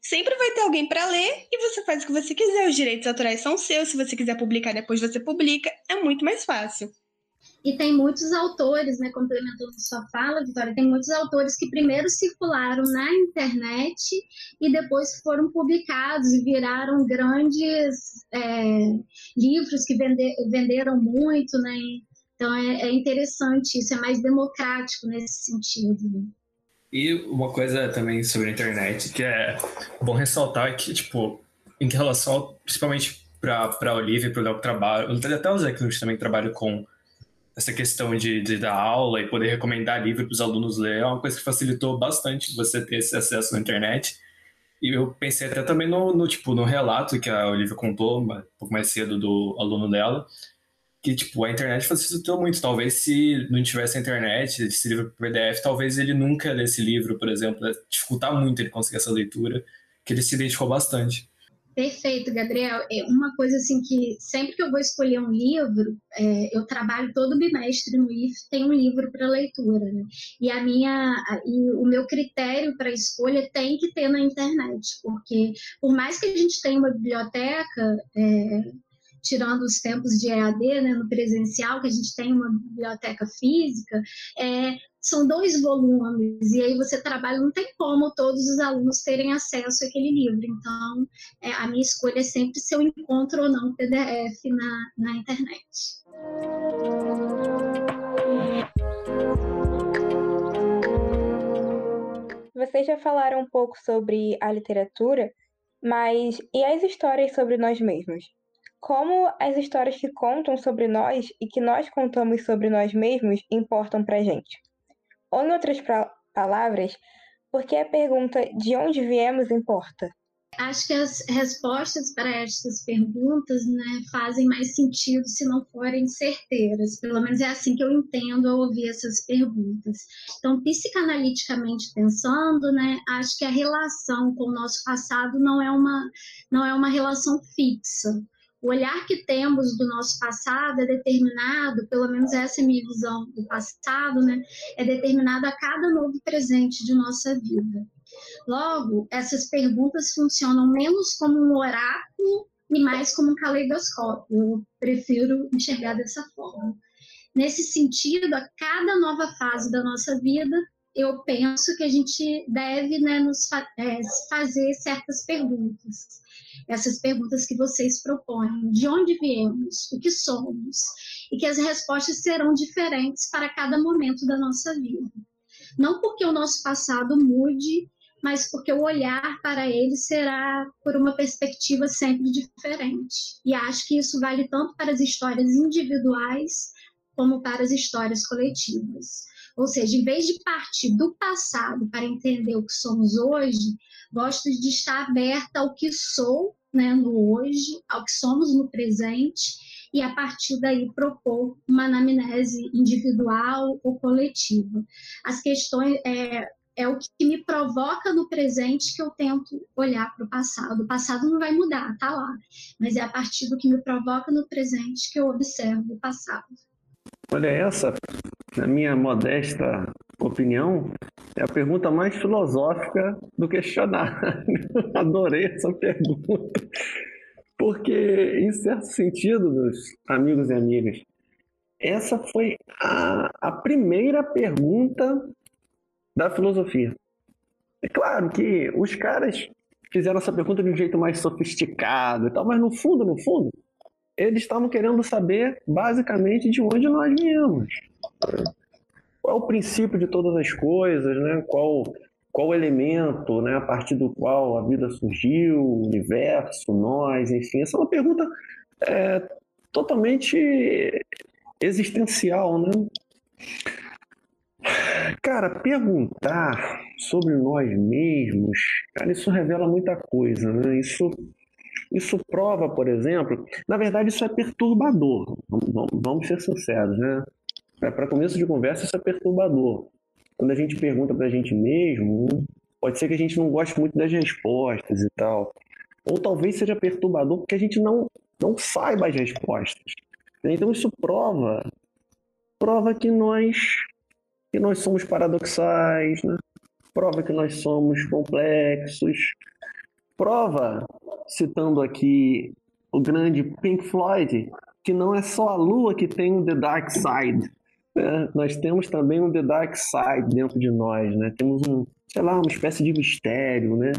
Sempre vai ter alguém para ler e você faz o que você quiser. Os direitos autorais são seus. Se você quiser publicar depois, você publica. É muito mais fácil. E tem muitos autores, né, complementando sua fala, Vitória, tem muitos autores que primeiro circularam na internet e depois foram publicados e viraram grandes é, livros que vende, venderam muito, né? Então é, é, interessante, isso é mais democrático nesse sentido. E uma coisa também sobre a internet que é bom ressaltar que, tipo, em relação, principalmente para a Olivia e para o Léo que trabalham, até o Zé que também trabalha com essa questão de, de dar aula e poder recomendar livro para os alunos ler é uma coisa que facilitou bastante você ter esse acesso na internet. E eu pensei até também no, no tipo no relato que a Olivia contou um pouco mais cedo do aluno dela, que tipo a internet facilitou muito. Talvez se não tivesse a internet, esse livro PDF, talvez ele nunca lesse livro, por exemplo, dificultar muito ele conseguir essa leitura, que ele se identificou bastante. Perfeito, Gabriel. É uma coisa assim que sempre que eu vou escolher um livro, é, eu trabalho todo bimestre no IF, tem um livro para leitura, né? E a minha e o meu critério para escolha tem que ter na internet, porque por mais que a gente tenha uma biblioteca é, tirando os tempos de EAD, né, no presencial, que a gente tem uma biblioteca física, é, são dois volumes, e aí você trabalha, não tem como todos os alunos terem acesso àquele livro. Então, é, a minha escolha é sempre se eu encontro ou não PDF na, na internet. Vocês já falaram um pouco sobre a literatura, mas e as histórias sobre nós mesmos? Como as histórias que contam sobre nós e que nós contamos sobre nós mesmos importam para gente? Ou, em outras palavras, por que a pergunta de onde viemos importa? Acho que as respostas para estas perguntas né, fazem mais sentido se não forem certeiras. Pelo menos é assim que eu entendo ao ouvir essas perguntas. Então, psicanaliticamente pensando, né, acho que a relação com o nosso passado não é uma, não é uma relação fixa. O olhar que temos do nosso passado é determinado, pelo menos essa é a minha visão do passado, né? É determinado a cada novo presente de nossa vida. Logo, essas perguntas funcionam menos como um oráculo e mais como um caleidoscópio. Eu prefiro enxergar dessa forma. Nesse sentido, a cada nova fase da nossa vida, eu penso que a gente deve né, nos é, fazer certas perguntas essas perguntas que vocês propõem: de onde viemos, o que somos, e que as respostas serão diferentes para cada momento da nossa vida. Não porque o nosso passado mude, mas porque o olhar para ele será por uma perspectiva sempre diferente. E acho que isso vale tanto para as histórias individuais como para as histórias coletivas. Ou seja, em vez de partir do passado para entender o que somos hoje, gosto de estar aberta ao que sou né, no hoje, ao que somos no presente, e a partir daí propor uma anamnese individual ou coletiva. As questões é, é o que me provoca no presente que eu tento olhar para o passado. O passado não vai mudar, tá lá, mas é a partir do que me provoca no presente que eu observo o passado. Olha, essa, na minha modesta opinião, é a pergunta mais filosófica do questionário. Adorei essa pergunta. Porque, em certo sentido, meus amigos e amigas, essa foi a, a primeira pergunta da filosofia. É claro que os caras fizeram essa pergunta de um jeito mais sofisticado e tal, mas no fundo, no fundo, eles estavam querendo saber basicamente de onde nós viemos. Qual é o princípio de todas as coisas, né? qual, qual elemento né? a partir do qual a vida surgiu, o universo, nós, enfim. Essa é uma pergunta é, totalmente existencial. Né? Cara, perguntar sobre nós mesmos, cara, isso revela muita coisa, né? Isso isso prova, por exemplo, na verdade isso é perturbador, vamos ser sinceros, né? Para começo de conversa, isso é perturbador. Quando a gente pergunta para a gente mesmo, pode ser que a gente não goste muito das respostas e tal. Ou talvez seja perturbador porque a gente não, não saiba as respostas. Então isso prova prova que nós que nós somos paradoxais, né? prova que nós somos complexos, prova, citando aqui o grande Pink Floyd, que não é só a Lua que tem um The Dark Side. Né? Nós temos também um The Dark Side dentro de nós, né? Temos um, sei lá, uma espécie de mistério, né?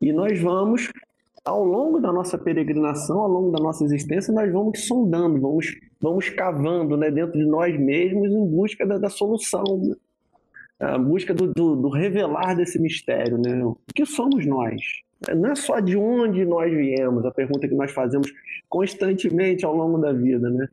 E nós vamos, ao longo da nossa peregrinação, ao longo da nossa existência, nós vamos sondando, vamos, vamos cavando né, dentro de nós mesmos em busca da, da solução, né? a busca do, do, do, revelar desse mistério, né? O que somos nós? Não é só de onde nós viemos, a pergunta que nós fazemos constantemente ao longo da vida, né?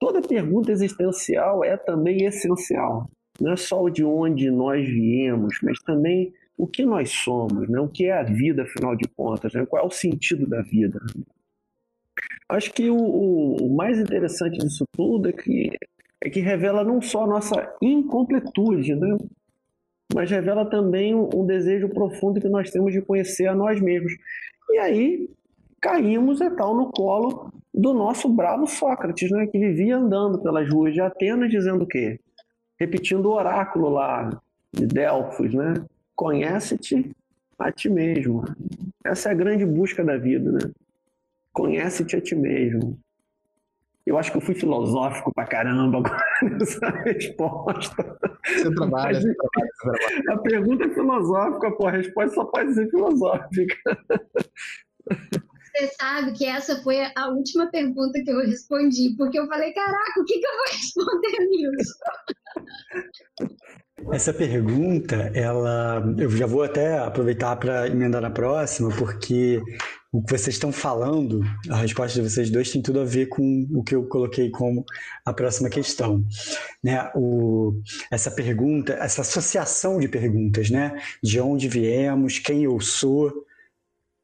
Toda pergunta existencial é também essencial. Não é só de onde nós viemos, mas também o que nós somos, né? o que é a vida, afinal de contas, né? qual é o sentido da vida. Acho que o, o, mais interessante disso tudo é que, é que revela não só a nossa incompletude, né? mas revela também um, um desejo profundo que nós temos de conhecer a nós mesmos. E aí caímos e tal no colo do nosso bravo Sócrates, né, que vivia andando pelas ruas de Atenas dizendo o quê? Repetindo o oráculo lá de Delfos, né? Conhece-te a ti mesmo. Essa é a grande busca da vida, né? Conhece-te a ti mesmo. Eu acho que eu fui filosófico pra caramba agora nessa resposta. Você trabalha, Mas, você trabalha, você trabalha. A pergunta é filosófica, pô, a resposta só pode ser filosófica. Você sabe que essa foi a última pergunta que eu respondi, porque eu falei, caraca, o que, que eu vou responder nisso? Essa pergunta, ela, eu já vou até aproveitar para emendar na próxima, porque o que vocês estão falando, a resposta de vocês dois tem tudo a ver com o que eu coloquei como a próxima questão. Né? O, essa pergunta, essa associação de perguntas, né? De onde viemos, quem eu sou,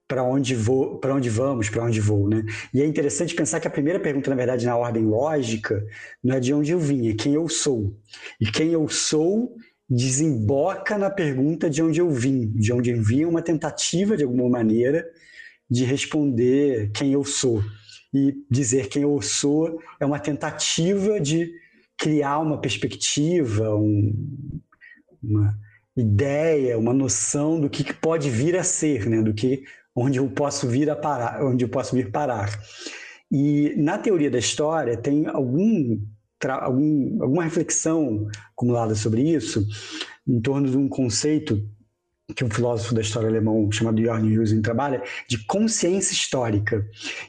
para onde vou, para onde vamos, para onde vou, né? E é interessante pensar que a primeira pergunta, na verdade, na ordem lógica, não é de onde eu vim, é quem eu sou. E quem eu sou desemboca na pergunta de onde eu vim. De onde eu vim é uma tentativa, de alguma maneira, de responder quem eu sou. E dizer quem eu sou é uma tentativa de criar uma perspectiva, um, uma ideia, uma noção do que, que pode vir a ser, né? do que onde eu posso vir a parar, onde eu posso vir parar. E na teoria da história tem algum, algum alguma reflexão acumulada sobre isso em torno de um conceito que um filósofo da história alemão chamado Jörn Husen trabalha, de consciência histórica.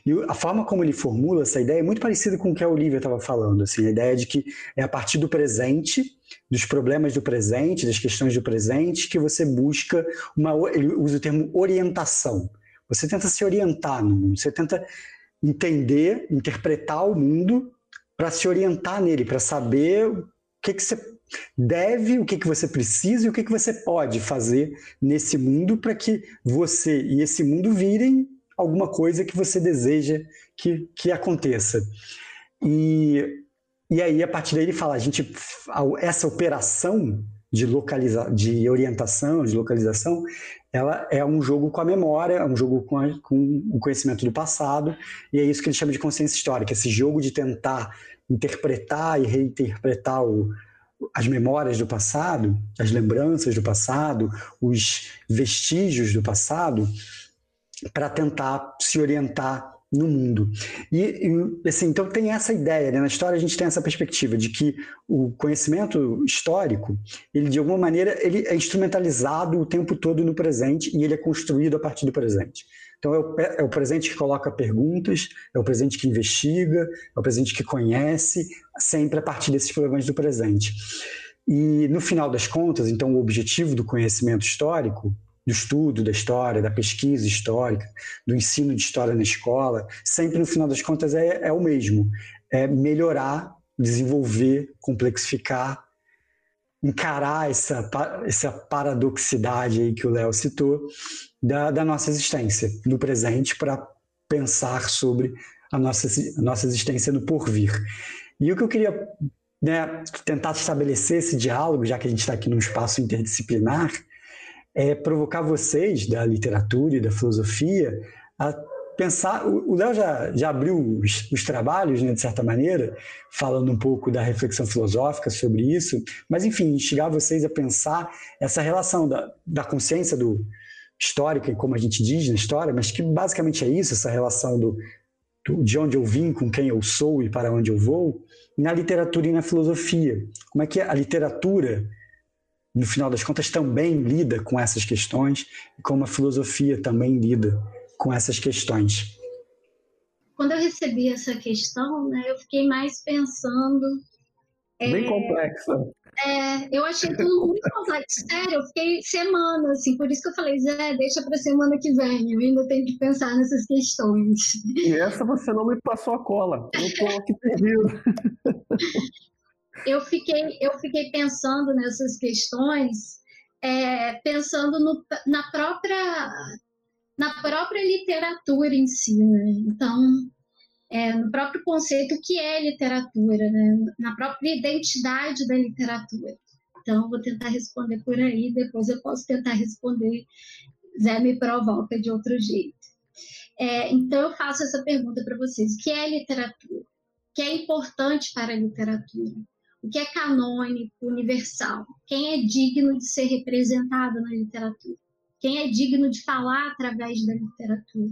E a forma como ele formula essa ideia é muito parecida com o que a Olivia estava falando, assim, a ideia de que é a partir do presente, dos problemas do presente, das questões do presente, que você busca uma, ele usa o termo orientação. Você tenta se orientar no mundo, você tenta entender, interpretar o mundo para se orientar nele, para saber o que, que você deve, o que, que você precisa e o que, que você pode fazer nesse mundo para que você e esse mundo virem alguma coisa que você deseja que, que aconteça. E, e aí, a partir daí, ele fala: a gente, essa operação de, localiza, de orientação, de localização, ela é um jogo com a memória, é um jogo com, a, com o conhecimento do passado, e é isso que ele chama de consciência histórica, esse jogo de tentar interpretar e reinterpretar o, as memórias do passado, as lembranças do passado, os vestígios do passado, para tentar se orientar no mundo. E, e, assim, então tem essa ideia, né? na história a gente tem essa perspectiva de que o conhecimento histórico, ele de alguma maneira, ele é instrumentalizado o tempo todo no presente e ele é construído a partir do presente. Então é o, é o presente que coloca perguntas, é o presente que investiga, é o presente que conhece, sempre a partir desses problemas do presente. E no final das contas, então o objetivo do conhecimento histórico do estudo da história, da pesquisa histórica, do ensino de história na escola, sempre no final das contas é, é o mesmo: é melhorar, desenvolver, complexificar, encarar essa, essa paradoxidade aí que o Léo citou da, da nossa existência no presente para pensar sobre a nossa, a nossa existência no porvir. E o que eu queria né, tentar estabelecer esse diálogo, já que a gente está aqui num espaço interdisciplinar, é provocar vocês da literatura e da filosofia a pensar. O Léo já, já abriu os, os trabalhos, né, de certa maneira, falando um pouco da reflexão filosófica sobre isso, mas, enfim, instigar vocês a pensar essa relação da, da consciência do, histórica como a gente diz na história, mas que basicamente é isso, essa relação do, do, de onde eu vim, com quem eu sou e para onde eu vou, na literatura e na filosofia. Como é que a literatura, no final das contas, também lida com essas questões e como a filosofia também lida com essas questões. Quando eu recebi essa questão, né, eu fiquei mais pensando. Bem é, complexa. É, eu achei tudo muito complexo. Sério, eu fiquei semana, assim, por isso que eu falei, Zé, deixa para semana que vem, eu ainda tenho que pensar nessas questões. E essa você não me passou a cola, eu estou aqui perdido. eu, fiquei, eu fiquei pensando nessas questões, é, pensando no, na própria na própria literatura em si, né? Então, é, no próprio conceito que é literatura, né? na própria identidade da literatura. Então, vou tentar responder por aí, depois eu posso tentar responder, Zé me provoca de outro jeito. É, então, eu faço essa pergunta para vocês: o que é literatura? O que é importante para a literatura? O que é canônico, universal? Quem é digno de ser representado na literatura? Quem é digno de falar através da literatura?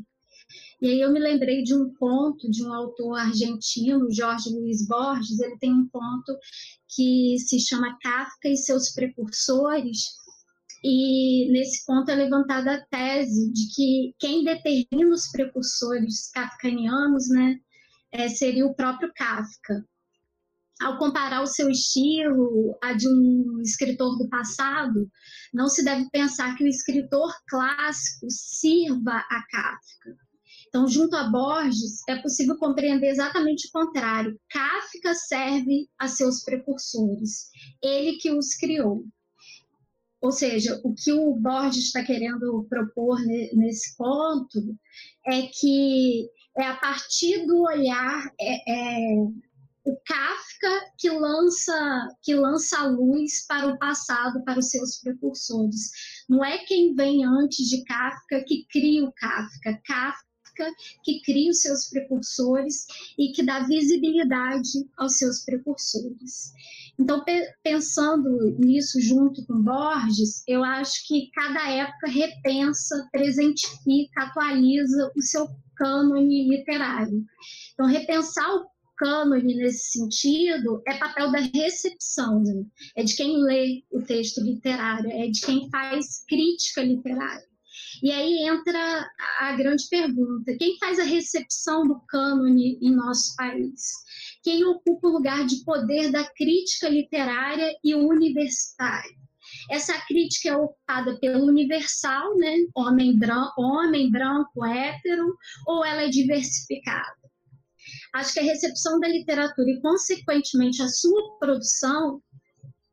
E aí eu me lembrei de um conto de um autor argentino, Jorge Luiz Borges, ele tem um conto que se chama Kafka e seus precursores, e nesse ponto é levantada a tese de que quem determina os precursores kafkanianos né, é, seria o próprio Kafka. Ao comparar o seu estilo a de um escritor do passado, não se deve pensar que o escritor clássico sirva a Kafka então, junto a Borges, é possível compreender exatamente o contrário. Kafka serve a seus precursores, ele que os criou. Ou seja, o que o Borges está querendo propor nesse ponto é que é a partir do olhar é, é, o Kafka que lança que lança a luz para o passado, para os seus precursores. Não é quem vem antes de Kafka que cria o Kafka. Kafka que cria os seus precursores e que dá visibilidade aos seus precursores. Então, pensando nisso junto com Borges, eu acho que cada época repensa, presentifica, atualiza o seu cânone literário. Então, repensar o cânone nesse sentido é papel da recepção, né? é de quem lê o texto literário, é de quem faz crítica literária. E aí entra a grande pergunta: quem faz a recepção do cânone em nosso país? Quem ocupa o lugar de poder da crítica literária e universitária? Essa crítica é ocupada pelo universal, né? homem, branco, homem branco, hétero, ou ela é diversificada? Acho que a recepção da literatura e, consequentemente, a sua produção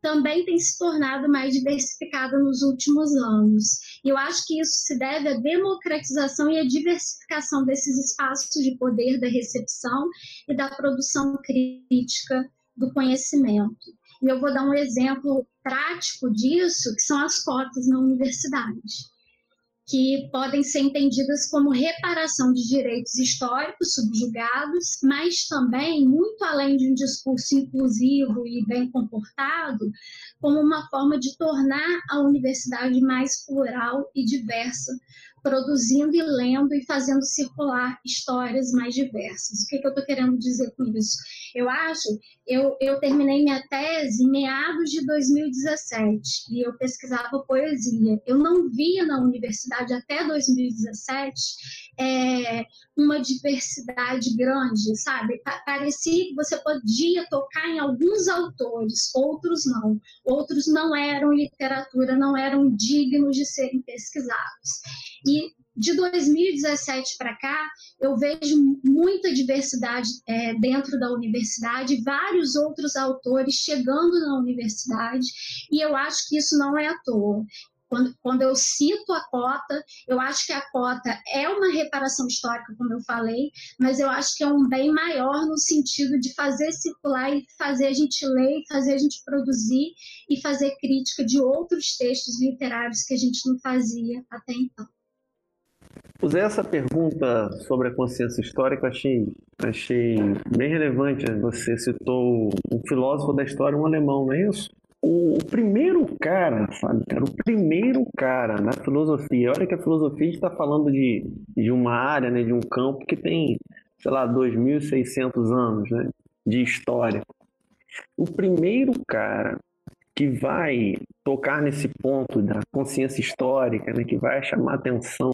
também tem se tornado mais diversificada nos últimos anos. E eu acho que isso se deve à democratização e à diversificação desses espaços de poder da recepção e da produção crítica do conhecimento. E eu vou dar um exemplo prático disso, que são as cotas na universidade que podem ser entendidas como reparação de direitos históricos subjugados, mas também, muito além de um discurso inclusivo e bem comportado, como uma forma de tornar a universidade mais plural e diversa, produzindo e lendo e fazendo circular histórias mais diversas. O que, que eu estou querendo dizer com isso? Eu acho, eu, eu terminei minha tese em meados de 2017 e eu pesquisava poesia. Eu não via na universidade até 2017 é, uma diversidade grande, sabe? Parecia que você podia tocar em alguns autores, outros não. Outros não eram literatura, não eram dignos de serem pesquisados. E de 2017 para cá, eu vejo muita diversidade é, dentro da universidade, vários outros autores chegando na universidade, e eu acho que isso não é à toa. Quando, quando eu cito a cota, eu acho que a cota é uma reparação histórica, como eu falei, mas eu acho que é um bem maior no sentido de fazer circular e fazer a gente ler, fazer a gente produzir e fazer crítica de outros textos literários que a gente não fazia até então. Usei essa pergunta sobre a consciência histórica, achei, achei bem relevante. Você citou um filósofo da história, um alemão, não é isso? O primeiro cara, sabe, cara, o primeiro cara na filosofia, olha que a filosofia está falando de, de uma área, né, de um campo que tem, sei lá, 2.600 anos, né, de história. O primeiro cara que vai tocar nesse ponto da consciência histórica, né, que vai chamar atenção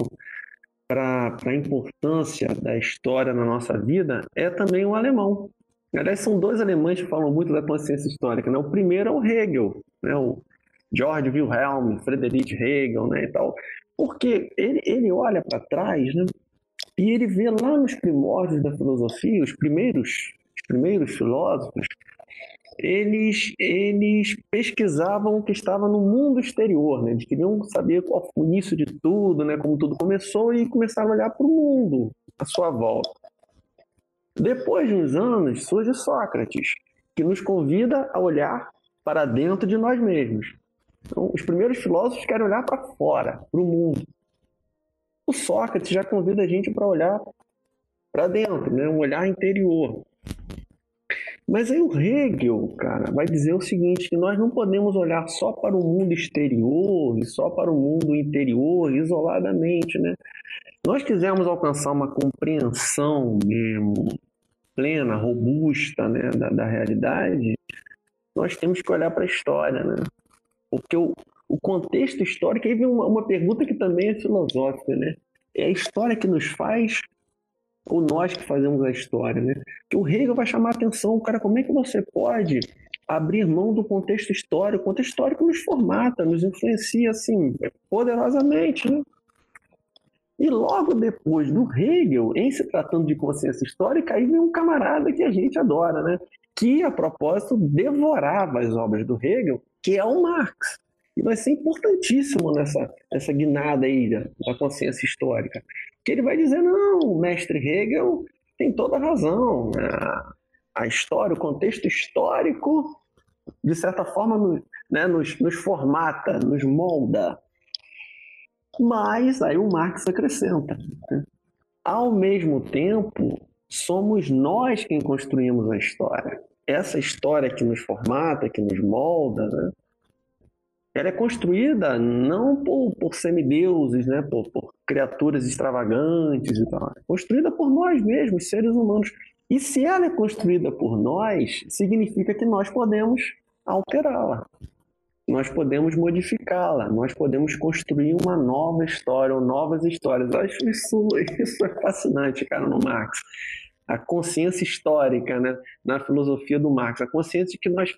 para a importância da história na nossa vida, é também o alemão. Aliás, são dois alemães que falam muito da consciência histórica. Né? O primeiro é o Hegel, né? o George Wilhelm Friedrich Hegel, né? e tal. porque ele, ele olha para trás né? e ele vê lá nos primórdios da filosofia, os primeiros, os primeiros filósofos, eles, eles pesquisavam o que estava no mundo exterior, né? Eles queriam saber qual foi o início de tudo, né? Como tudo começou e começaram a olhar para o mundo à sua volta. Depois de uns anos, surge Sócrates, que nos convida a olhar para dentro de nós mesmos. Então, os primeiros filósofos querem olhar para fora, para o mundo. O Sócrates já convida a gente para olhar para dentro, né? um olhar interior. Mas aí o Hegel, cara, vai dizer o seguinte, que nós não podemos olhar só para o mundo exterior e só para o mundo interior isoladamente, né? Nós quisermos alcançar uma compreensão mesmo plena, robusta, né, da, da realidade, nós temos que olhar para a história, né? Porque o, o contexto histórico, aí vem uma, uma pergunta que também é filosófica, né? É a história que nos faz ou nós que fazemos a história, né? Que o Hegel vai chamar a atenção, cara, como é que você pode abrir mão do contexto histórico? O contexto histórico nos formata, nos influencia, assim, poderosamente, né? E logo depois do Hegel, em se tratando de consciência histórica, aí vem um camarada que a gente adora, né? Que, a propósito, devorava as obras do Hegel, que é o Marx. E vai ser importantíssimo nessa, nessa guinada aí da, consciência histórica que ele vai dizer: não, o mestre Hegel tem toda a razão. A, a história, o contexto histórico, de certa forma, né, nos, nos formata, nos molda. Mas aí o Marx acrescenta. Né? Ao mesmo tempo, somos nós quem construímos a história. Essa história que nos formata, que nos molda, né? ela é construída não por, por semideuses, né? por, por criaturas extravagantes e tal. É construída por nós mesmos, seres humanos. E se ela é construída por nós, significa que nós podemos alterá-la. Nós podemos modificá-la, nós podemos construir uma nova história ou novas histórias. Eu acho isso, isso é fascinante, cara, no Marx. A consciência histórica, né, na filosofia do Marx, a consciência de que nós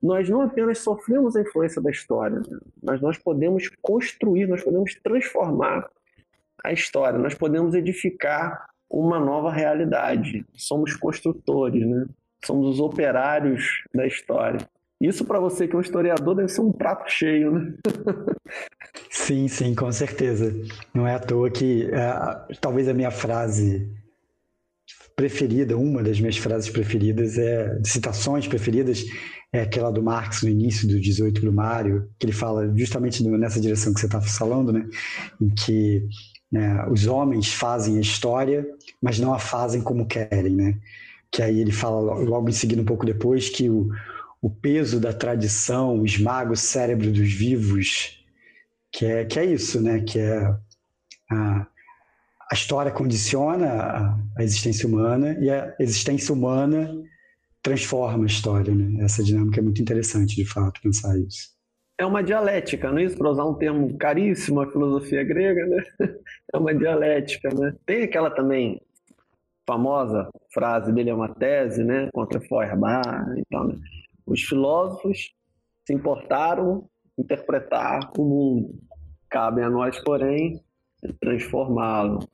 nós não apenas sofremos a influência da história, né? mas nós podemos construir, nós podemos transformar a história, nós podemos edificar uma nova realidade. Somos construtores, né? Somos os operários da história. Isso para você que é um historiador deve ser um prato cheio, né? sim, sim, com certeza. Não é à toa que uh, talvez a minha frase preferida, uma das minhas frases preferidas é citações preferidas é aquela do Marx no início do 18 Brumário, que ele fala justamente nessa direção que você está falando, né? Em que né, os homens fazem a história, mas não a fazem como querem, né? Que aí ele fala logo em seguida, um pouco depois, que o, o peso da tradição esmaga o cérebro dos vivos, que é, que é isso, né? Que é a, a história condiciona a, a existência humana e a existência humana transforma a história, né? Essa dinâmica é muito interessante, de fato, pensar isso. É uma dialética, não é isso? Para usar um termo caríssimo, a filosofia grega, né? É uma dialética, né? Tem aquela também famosa frase dele, é uma tese, né? Contra Feuerbach e tal, né? Os filósofos se importaram interpretar o mundo. Cabe a nós, porém, transformá-lo.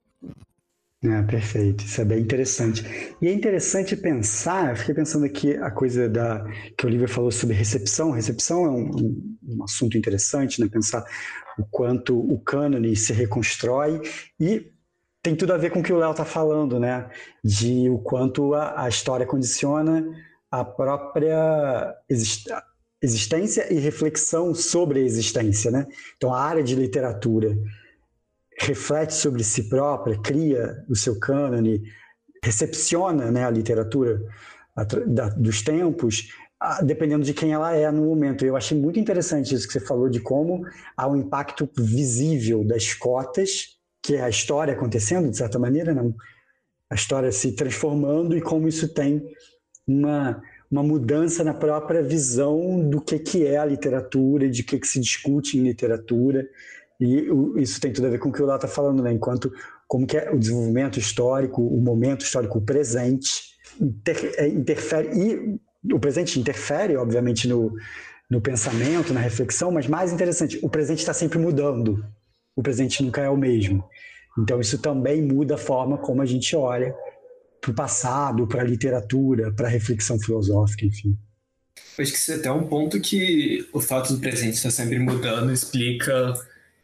É, perfeito, isso é bem interessante. E é interessante pensar, eu fiquei pensando aqui a coisa da que o Olivia falou sobre recepção. Recepção é um, um assunto interessante, né? Pensar o quanto o cânone se reconstrói e tem tudo a ver com o que o Léo está falando, né? De o quanto a, a história condiciona a própria existência e reflexão sobre a existência, né? Então a área de literatura reflete sobre si própria, cria o seu cânone, recepciona né, a literatura dos tempos, dependendo de quem ela é no momento. Eu achei muito interessante isso que você falou de como há um impacto visível das cotas, que é a história acontecendo, de certa maneira, não. A história se transformando e como isso tem uma, uma mudança na própria visão do que, que é a literatura, de que, que se discute em literatura. E isso tem tudo a ver com o que o Lá está falando, né? Enquanto como que é o desenvolvimento histórico, o momento histórico presente, inter, é, interfere e o presente interfere, obviamente, no, no pensamento, na reflexão, mas mais interessante, o presente está sempre mudando. O presente nunca é o mesmo. Então, isso também muda a forma como a gente olha para o passado, para a literatura, para a reflexão filosófica, enfim. Acho que isso é até um ponto que o fato do presente estar sempre mudando explica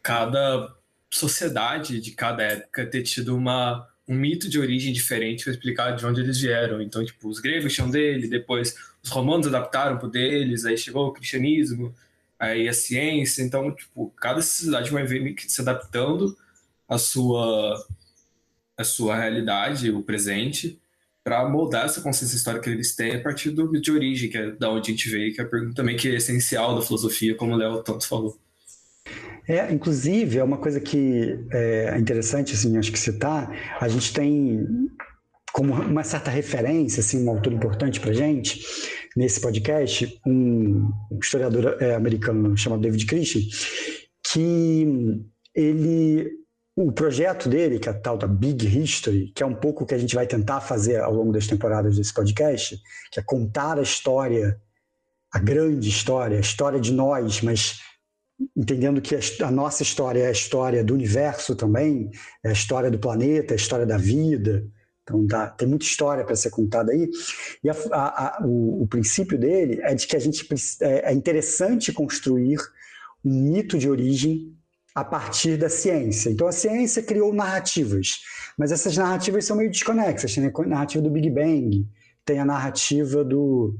cada sociedade de cada época ter tido uma um mito de origem diferente para explicar de onde eles vieram. Então, tipo, os gregos tinham dele, depois os romanos adaptaram para deles, aí chegou o cristianismo, aí a ciência. Então, tipo, cada sociedade vai ver se adaptando à sua a sua realidade, o presente, para moldar essa consciência histórica que eles têm a partir do de origem, que é da onde a gente veio, que é a pergunta também que é essencial da filosofia, como o Léo tanto falou. É, inclusive, é uma coisa que é interessante, assim, acho que citar, a gente tem como uma certa referência, assim, um autor importante para gente, nesse podcast, um historiador é, americano chamado David Christian, que ele o projeto dele, que é a tal da Big History, que é um pouco o que a gente vai tentar fazer ao longo das temporadas desse podcast, que é contar a história, a grande história, a história de nós, mas entendendo que a nossa história é a história do universo também, é a história do planeta, é a história da vida. Então tem muita história para ser contada aí. E a, a, a, o, o, princípio dele é de que a gente é, é interessante construir um mito de origem a partir da ciência. Então a ciência criou narrativas, mas essas narrativas são meio desconexas. Tem a narrativa do Big Bang, tem a narrativa do,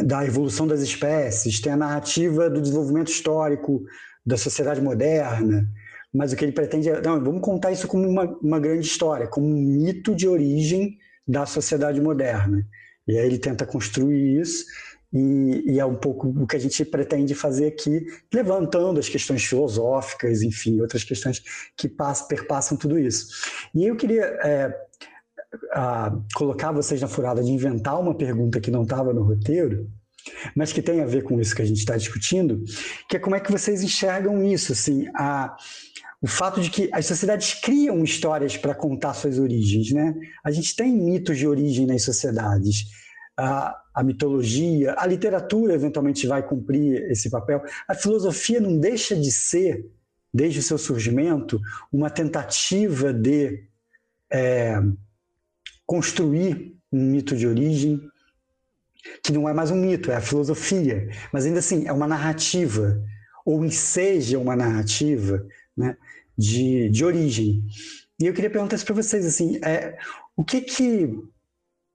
da evolução das espécies, tem a narrativa do desenvolvimento histórico da sociedade moderna, mas o que ele pretende é, não, vamos contar isso como uma, uma grande história, como um mito de origem da sociedade moderna. E aí ele tenta construir isso, e, e, é um pouco o que a gente pretende fazer aqui, levantando as questões filosóficas, enfim, outras questões que passam, perpassam tudo isso. E eu queria é, a colocar vocês na furada de inventar uma pergunta que não estava no roteiro, mas que tem a ver com isso que a gente está discutindo, que é como é que vocês enxergam isso, assim, a, o fato de que as sociedades criam histórias para contar suas origens, né? A gente tem mitos de origem nas sociedades. A, a mitologia, a literatura eventualmente vai cumprir esse papel. A filosofia não deixa de ser, desde o seu surgimento, uma tentativa de é, construir um mito de origem que não é mais um mito, é a filosofia, mas ainda assim é uma narrativa, ou enseja uma narrativa né, de, de origem. E eu queria perguntar isso para vocês, assim, é, o que que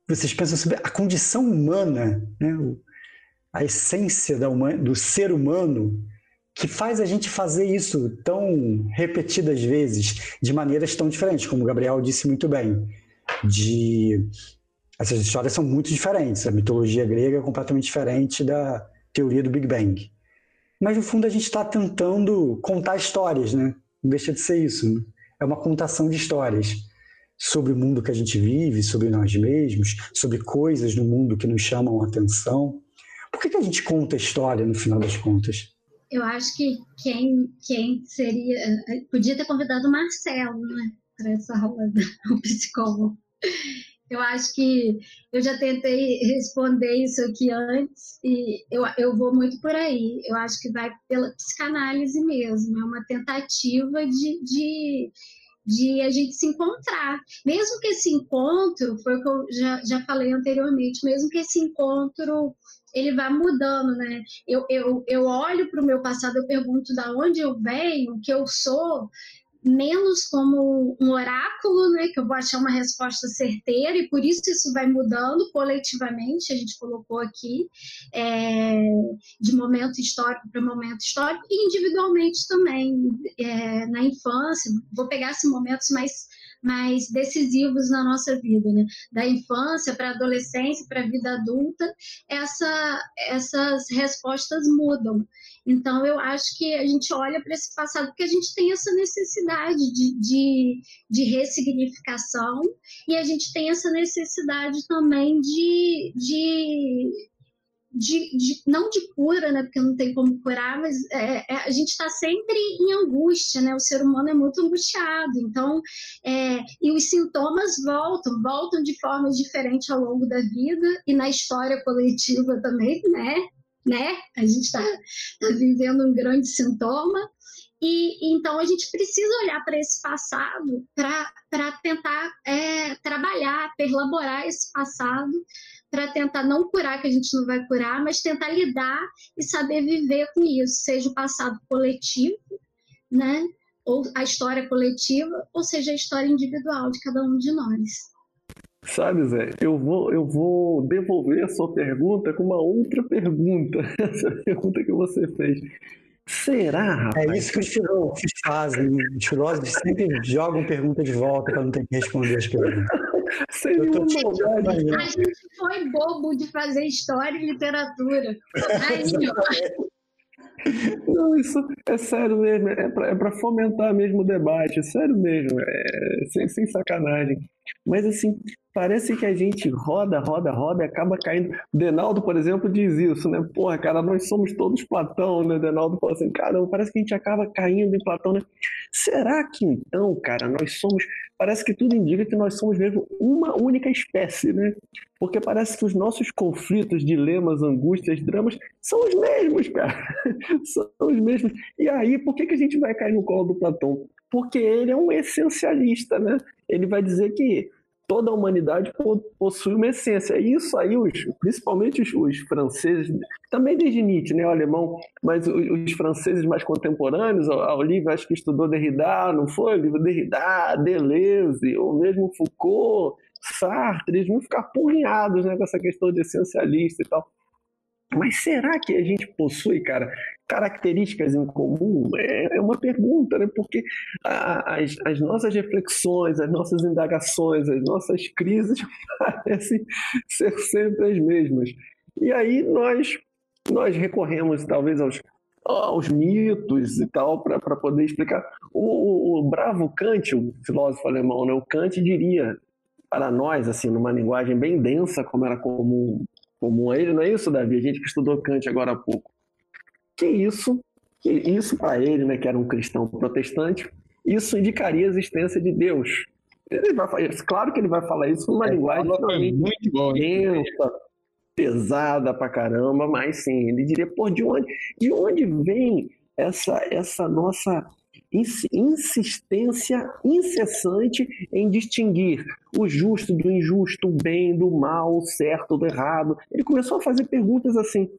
vocês pensam sobre a condição humana, né, a essência do ser humano, que faz a gente fazer isso tão repetidas vezes, de maneiras tão diferentes, como o Gabriel disse muito bem de essas histórias são muito diferentes. A mitologia grega é completamente diferente da teoria do Big Bang. Mas no fundo a gente está tentando contar histórias, né? Não deixa de ser isso. Né? É uma contação de histórias sobre o mundo que a gente vive, sobre nós mesmos, sobre coisas no mundo que nos chamam a atenção. Por que, que a gente conta história no final das contas? Eu acho que quem, quem seria. Podia ter convidado o Marcelo, né? Para essa roda, o psicólogo. Eu acho que eu já tentei responder isso aqui antes e eu, eu vou muito por aí. Eu acho que vai pela psicanálise mesmo, é uma tentativa de, de, de a gente se encontrar. Mesmo que esse encontro, foi o que eu já, já falei anteriormente, mesmo que esse encontro ele vá mudando, né? Eu, eu, eu olho para o meu passado, eu pergunto da onde eu venho, o que eu sou, menos como um oráculo, né, que eu vou achar uma resposta certeira, e por isso isso vai mudando coletivamente, a gente colocou aqui, é, de momento histórico para momento histórico, e individualmente também, é, na infância, vou pegar esses momentos mais mais decisivos na nossa vida, né? Da infância para a adolescência, para a vida adulta, essa, essas respostas mudam. Então, eu acho que a gente olha para esse passado porque a gente tem essa necessidade de, de, de ressignificação e a gente tem essa necessidade também de, de de, de, não de cura, né, porque não tem como curar, mas é, é, a gente está sempre em angústia, né? O ser humano é muito angustiado, então é, e os sintomas voltam, voltam de formas diferentes ao longo da vida e na história coletiva também, né? Né? A gente está tá vivendo um grande sintoma e então a gente precisa olhar para esse passado para tentar é, trabalhar, perlaborar esse passado para tentar não curar, que a gente não vai curar, mas tentar lidar e saber viver com isso, seja o passado coletivo, né? Ou a história coletiva, ou seja a história individual de cada um de nós. Sabe, Zé, eu vou, eu vou devolver a sua pergunta com uma outra pergunta. Essa pergunta que você fez. Será, rapaz? É isso que os filósofos fazem. Os filósofos sempre jogam pergunta de volta para não ter que responder as perguntas. Seria uma maldade. A gente foi bobo de fazer história e literatura. Aí, Não, isso é sério mesmo, é para é fomentar mesmo o debate, é sério mesmo, é, sem, sem sacanagem. Mas assim, parece que a gente roda, roda, roda e acaba caindo. Denaldo, por exemplo, diz isso, né? Porra, cara, nós somos todos Platão, né? Denaldo fala assim, cara, parece que a gente acaba caindo em Platão, né? Será que então, cara, nós somos. Parece que tudo indica que nós somos mesmo uma única espécie, né? Porque parece que os nossos conflitos, dilemas, angústias, dramas são os mesmos, cara. são os mesmos. E aí, por que, que a gente vai cair no colo do Platão? Porque ele é um essencialista, né? Ele vai dizer que toda a humanidade possui uma essência. E isso aí, os, principalmente os, os, franceses, também desde Nietzsche, né, o alemão, mas os, os franceses mais contemporâneos, a Olivia acho que estudou Derrida, não foi? O livro Derrida, Deleuze, ou mesmo Foucault, Sartre, eles vão ficar porrinhados né, com essa questão de essencialista e tal. Mas será que a gente possui, cara, características em comum? É, é uma pergunta, né? Porque as, as nossas reflexões, as nossas indagações, as nossas crises parecem ser sempre as mesmas. E aí nós, nós recorremos talvez aos, aos mitos e tal para poder explicar. O, o, o, bravo Kant, o filósofo alemão, né? o Kant diria para nós, assim, numa linguagem bem densa, como era comum comum a ele, não é isso, Davi? A gente que estudou Kant agora há pouco. Que isso, que isso para ele, né, que era um cristão protestante, isso indicaria a existência de Deus. Ele vai, claro que ele vai falar isso numa é, linguagem muito boa, densa, pesada pra caramba, mas sim, ele diria, pô, de onde, de onde vem essa, essa nossa insistência incessante em distinguir o justo do injusto, o bem do mal, o certo do errado. Ele começou a fazer perguntas assim: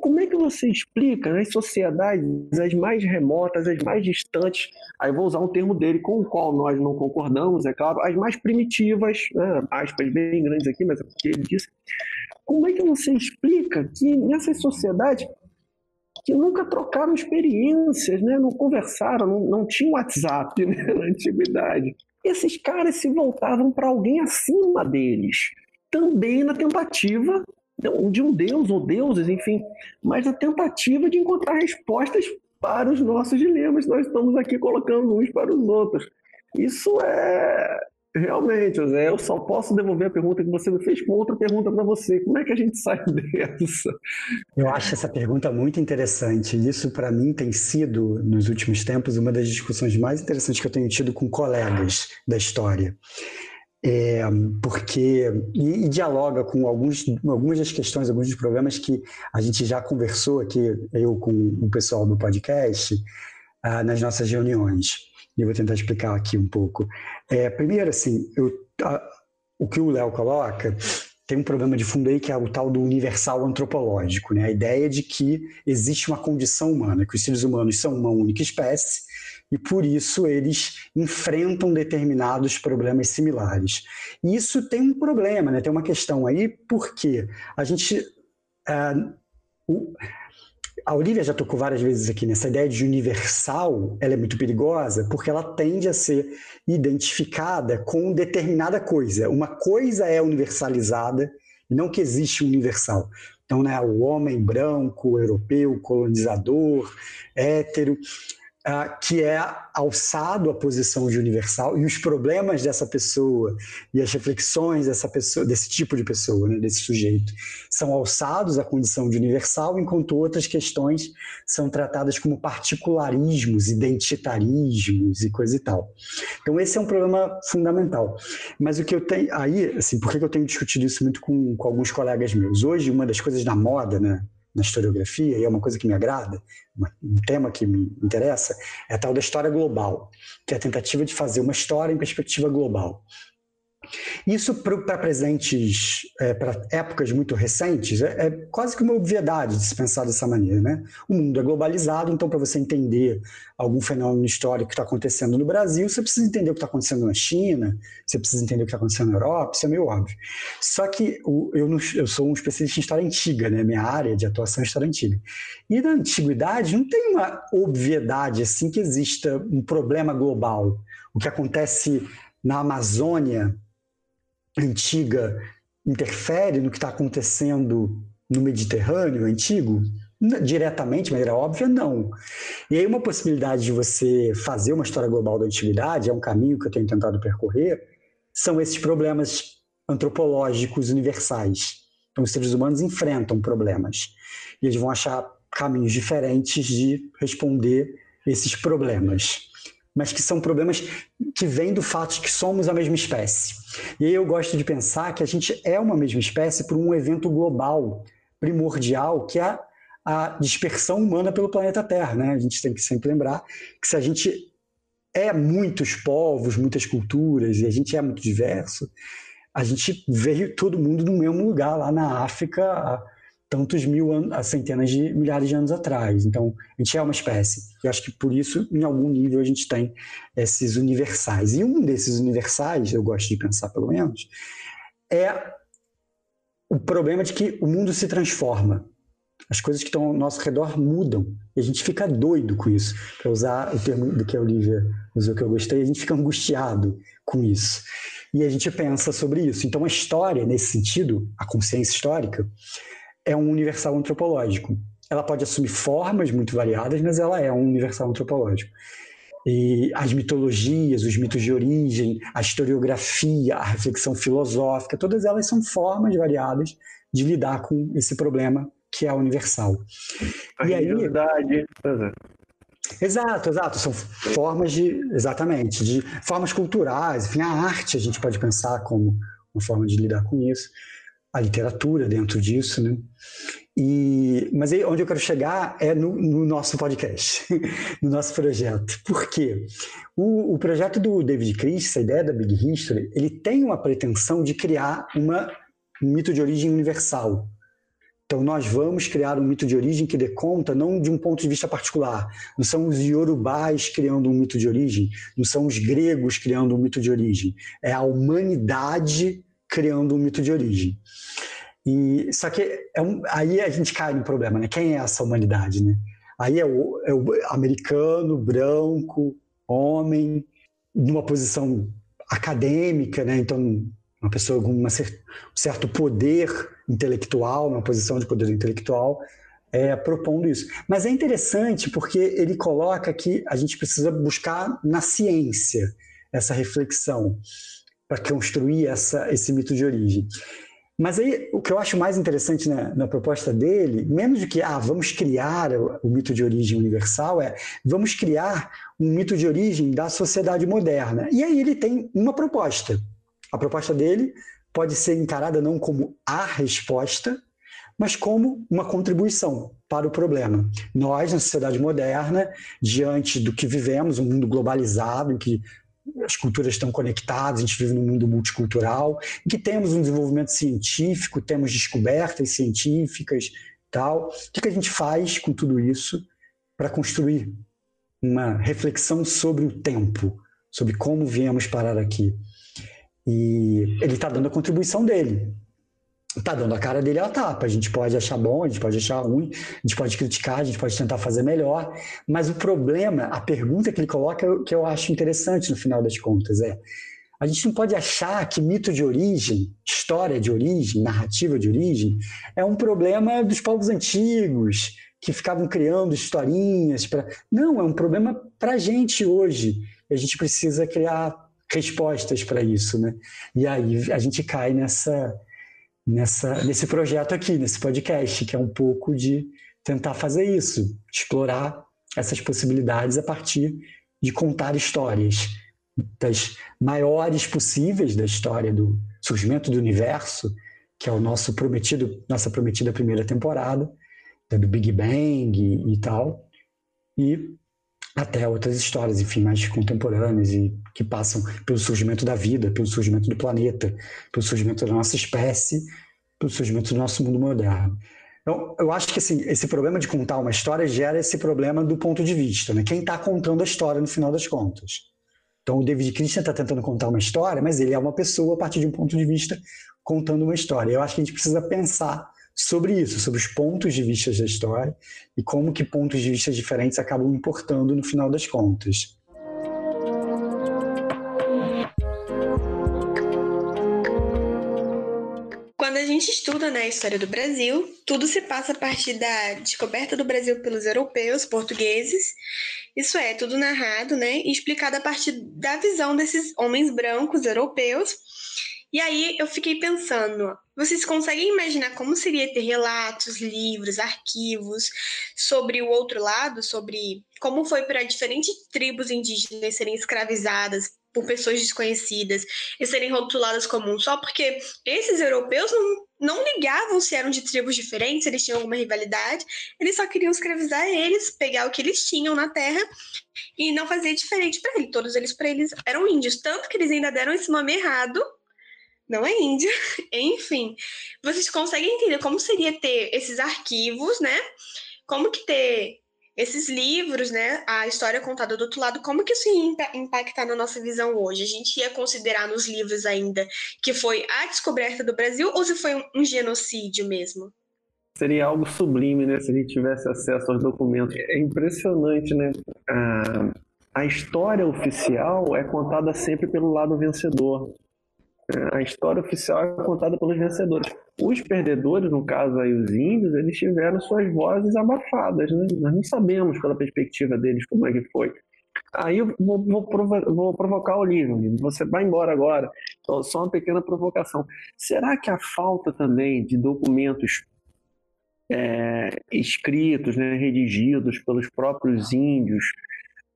como é que você explica nas sociedades as mais remotas, as mais distantes, aí vou usar um termo dele com o qual nós não concordamos, é claro, as mais primitivas, né, aspas bem grandes aqui, mas é porque ele disse. Como é que você explica que nessas sociedades que nunca trocaram experiências, né? não conversaram, não, não tinham WhatsApp né? na antiguidade. Esses caras se voltavam para alguém acima deles, também na tentativa de um deus ou deuses, enfim, mas na tentativa de encontrar respostas para os nossos dilemas. Nós estamos aqui colocando uns para os outros. Isso é, Realmente, José, eu só posso devolver a pergunta que você me fez com outra pergunta para você. Como é que a gente sai dessa? Eu acho essa pergunta muito interessante. Isso, para mim, tem sido, nos últimos tempos, uma das discussões mais interessantes que eu tenho tido com colegas da história. É, porque e, e, dialoga com alguns, algumas das questões, alguns dos problemas que a gente já conversou aqui, eu com o pessoal do podcast, ah, nas nossas reuniões eu vou tentar explicar aqui um pouco. É, primeiro, assim, eu, a, o que o Léo coloca tem um problema de fundo aí que é o tal do universal antropológico, né? A ideia de que existe uma condição humana, que os seres humanos são uma única espécie e por isso eles enfrentam determinados problemas similares. E isso tem um problema, né? Tem uma questão aí porque a gente uh, a Olivia já tocou várias vezes aqui nessa ideia de universal, ela é muito perigosa porque ela tende a ser identificada com determinada coisa. Uma coisa é universalizada, não que existe um universal. Então, né, o homem branco, europeu, colonizador, hétero, que é alçado à posição de universal e os problemas dessa pessoa e as reflexões dessa pessoa, desse tipo de pessoa, né, desse sujeito, são alçados à condição de universal, enquanto outras questões são tratadas como particularismos, identitarismos e coisa e tal. Então esse é um problema fundamental. Mas o que eu tenho aí, assim, por que eu tenho discutido isso muito com, com alguns colegas meus? Hoje uma das coisas da moda, né, na historiografia, e é uma coisa que me agrada, um tema que me interessa, é a tal da história global, que é a tentativa de fazer uma história em perspectiva global. Isso para presentes, é, para épocas muito recentes, é, é, quase que uma obviedade de se pensar dessa maneira. Né? O mundo é globalizado, então, para você entender algum fenômeno histórico que está acontecendo no Brasil, você precisa entender o que está acontecendo na China, você precisa entender o que está acontecendo na Europa, isso é meio óbvio. Só que o, eu, não, eu sou um especialista em história antiga, né? minha área de atuação é história antiga. E na antiguidade não tem uma obviedade assim que exista um problema global. O que acontece na Amazônia antiga interfere no que está acontecendo no Mediterrâneo antigo? Diretamente, de maneira óbvia, não. E aí, uma possibilidade de você fazer uma história global da antiguidade, é um caminho que eu tenho tentado percorrer, são esses problemas antropológicos universais. Então, os seres humanos enfrentam problemas e eles vão achar caminhos diferentes de responder esses problemas mas que são problemas que vêm do fato de que somos a mesma espécie. E eu gosto de pensar que a gente é uma mesma espécie por um evento global, primordial, que é a dispersão humana pelo planeta Terra. Né? A gente tem que sempre lembrar que se a gente é muitos povos, muitas culturas, e a gente é muito diverso, a gente veio todo mundo no mesmo lugar lá na África tantos mil anos, centenas de milhares de anos atrás. Então, a gente é uma espécie. Eu acho que por isso, em algum nível, a gente tem esses universais. E um desses universais, eu gosto de pensar pelo menos, é o problema de que o mundo se transforma. As coisas que estão ao nosso redor mudam. E a gente fica doido com isso. Para usar o termo do que a Olivia usou que eu gostei, a gente fica angustiado com isso. E a gente pensa sobre isso. Então, a história, nesse sentido, a consciência histórica, é um universal antropológico. Ela pode assumir formas muito variadas, mas ela é um universal antropológico. E as mitologias, os mitos de origem, a historiografia, a reflexão filosófica, todas elas são formas variadas de lidar com esse problema que é universal. A e aí, é. Exato, exato. São formas de, exatamente, de formas culturais. Enfim, a arte a gente pode pensar como uma forma de lidar com isso a literatura dentro disso, né? E, mas aí, onde eu quero chegar é no, no nosso podcast, no nosso projeto. Por quê? O, o, projeto do David Chris, a ideia da Big History, ele tem uma pretensão de criar uma, um mito de origem universal. Então, nós vamos criar um mito de origem que dê conta não de um ponto de vista particular. Não são os iorubais criando um mito de origem, não são os gregos criando um mito de origem. É a humanidade criando um mito de origem. E só que é um, aí a gente cai no problema, né? Quem é essa humanidade, né? Aí é o, é o americano, branco, homem, numa posição acadêmica, né? Então uma pessoa com uma um certo poder intelectual, uma posição de poder intelectual, é, propondo isso. Mas é interessante porque ele coloca que a gente precisa buscar na ciência essa reflexão para construir essa, esse mito de origem. Mas aí o que eu acho mais interessante na, na, proposta dele, menos do que ah, vamos criar o, o, mito de origem universal, é vamos criar um mito de origem da sociedade moderna. E aí ele tem uma proposta. A proposta dele pode ser encarada não como a resposta, mas como uma contribuição para o problema. Nós, na sociedade moderna, diante do que vivemos, um mundo globalizado, em que as culturas estão conectadas, a gente vive num mundo multicultural, em que temos um desenvolvimento científico, temos descobertas científicas tal. O que a gente faz com tudo isso para construir uma reflexão sobre o tempo, sobre como viemos parar aqui? E ele está dando a contribuição dele. Tá dando a cara dele a tapa. A gente pode achar bom, a gente pode achar ruim, a gente pode criticar, a gente pode tentar fazer melhor. Mas o problema, a pergunta que ele coloca, que eu acho interessante no final das contas, é: a gente não pode achar que mito de origem, história de origem, narrativa de origem, é um problema dos povos antigos, que ficavam criando historinhas. Pra... Não, é um problema para a gente hoje. A gente precisa criar respostas para isso. Né? E aí a gente cai nessa, nessa, nesse projeto aqui, nesse podcast, que é um pouco de tentar fazer isso, explorar essas possibilidades a partir de contar histórias das maiores possíveis da história do surgimento do universo, que é o nosso prometido, nossa prometida primeira temporada, do Big Bang e, e tal, e até outras histórias, enfim, mais contemporâneas e que passam pelo surgimento da vida, pelo surgimento do planeta, pelo surgimento da nossa espécie, pelo surgimento do nosso mundo moderno. Então, eu acho que assim, esse problema de contar uma história gera esse problema do ponto de vista, né? Quem está contando a história no final das contas. Então, o David Christian está tentando contar uma história, mas ele é uma pessoa a partir de um ponto de vista contando uma história. Eu acho que a gente precisa pensar sobre isso, sobre os pontos de vista da história e como que pontos de vista diferentes acabam importando no final das contas. Quando a gente estuda né, a história do Brasil, tudo se passa a partir da descoberta do Brasil pelos europeus, portugueses. Isso é, tudo narrado né, e explicado a partir da visão desses homens brancos europeus e aí eu fiquei pensando, vocês conseguem imaginar como seria ter relatos, livros, arquivos sobre o outro lado, sobre como foi para diferentes tribos indígenas serem escravizadas por pessoas desconhecidas e serem rotuladas como um só, porque esses europeus não, não ligavam se eram de tribos diferentes, eles tinham alguma rivalidade, eles só queriam escravizar eles, pegar o que eles tinham na terra e não fazer diferente para eles. Todos eles para eles eram índios, tanto que eles ainda deram esse nome errado não é Índia. Enfim, vocês conseguem entender como seria ter esses arquivos, né? Como que ter esses livros, né? A história contada do outro lado, como que isso ia impactar na nossa visão hoje? A gente ia considerar nos livros ainda que foi a descoberta do Brasil ou se foi um, genocídio mesmo? Seria algo sublime, né? Se a gente tivesse acesso aos documentos. É impressionante, né? A, a história oficial é contada sempre pelo lado vencedor. A história oficial é contada pelos vencedores. Os perdedores, no caso aí os índios, eles tiveram suas vozes abafadas, né? Nós não sabemos pela perspectiva deles como é que foi. Aí eu vou, vou, provo vou provocar o livro, você vai embora agora. Então, só uma pequena provocação. Será que a falta também de documentos é, escritos, né, redigidos pelos próprios índios,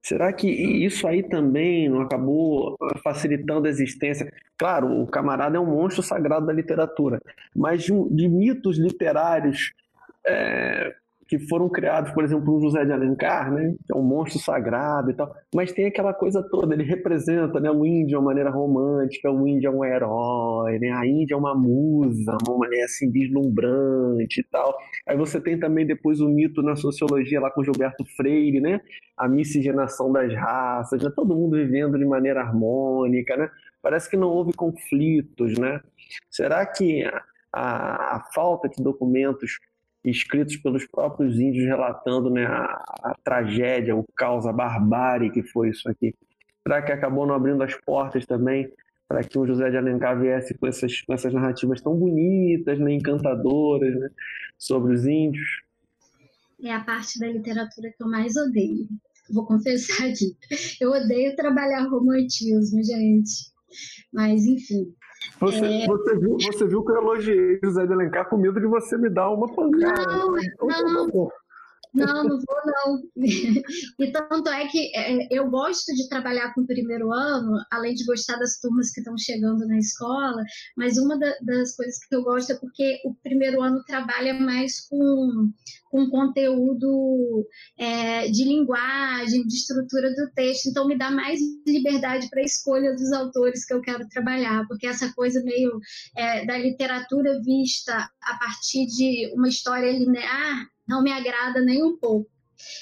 Será que isso aí também não acabou facilitando a existência? Claro, o camarada é um monstro sagrado da literatura, mas de, de mitos literários é, que foram criados, por exemplo, por José de Alencar, né, que é um monstro sagrado e tal, mas tem aquela coisa toda, ele representa né, o índio de uma maneira romântica, o índio é um herói, né, a Índia é uma musa, uma mulher assim deslumbrante e tal. Aí você tem também depois o mito na sociologia lá com Gilberto Freire, né, a miscigenação das raças, né, todo mundo vivendo de maneira harmônica, né, parece que não houve conflitos, né. Será que a, a falta de documentos escritos pelos próprios índios relatando né, a, a, tragédia, o caos, a barbárie que foi isso aqui. Será que acabou não abrindo as portas também para que o José de Alencar viesse com essas, com essas narrativas tão bonitas, né, encantadoras né, sobre os índios? É a parte da literatura que eu mais odeio. Vou confessar aqui. Eu odeio trabalhar romantismo, gente. Mas, enfim, você, é... você, viu, você viu que eu elogiei José de Alencar com medo de você me dar uma pancada. Não, não. Então, não, não vou não. E tanto é que é, eu gosto de trabalhar com o primeiro ano, além de gostar das turmas que estão chegando na escola, mas uma das coisas que eu gosto é porque o primeiro ano trabalha mais com, com conteúdo é, de linguagem, de estrutura do texto, então me dá mais liberdade para a escolha dos autores que eu quero trabalhar, porque essa coisa meio é, da literatura vista a partir de uma história linear não me agrada nem um pouco.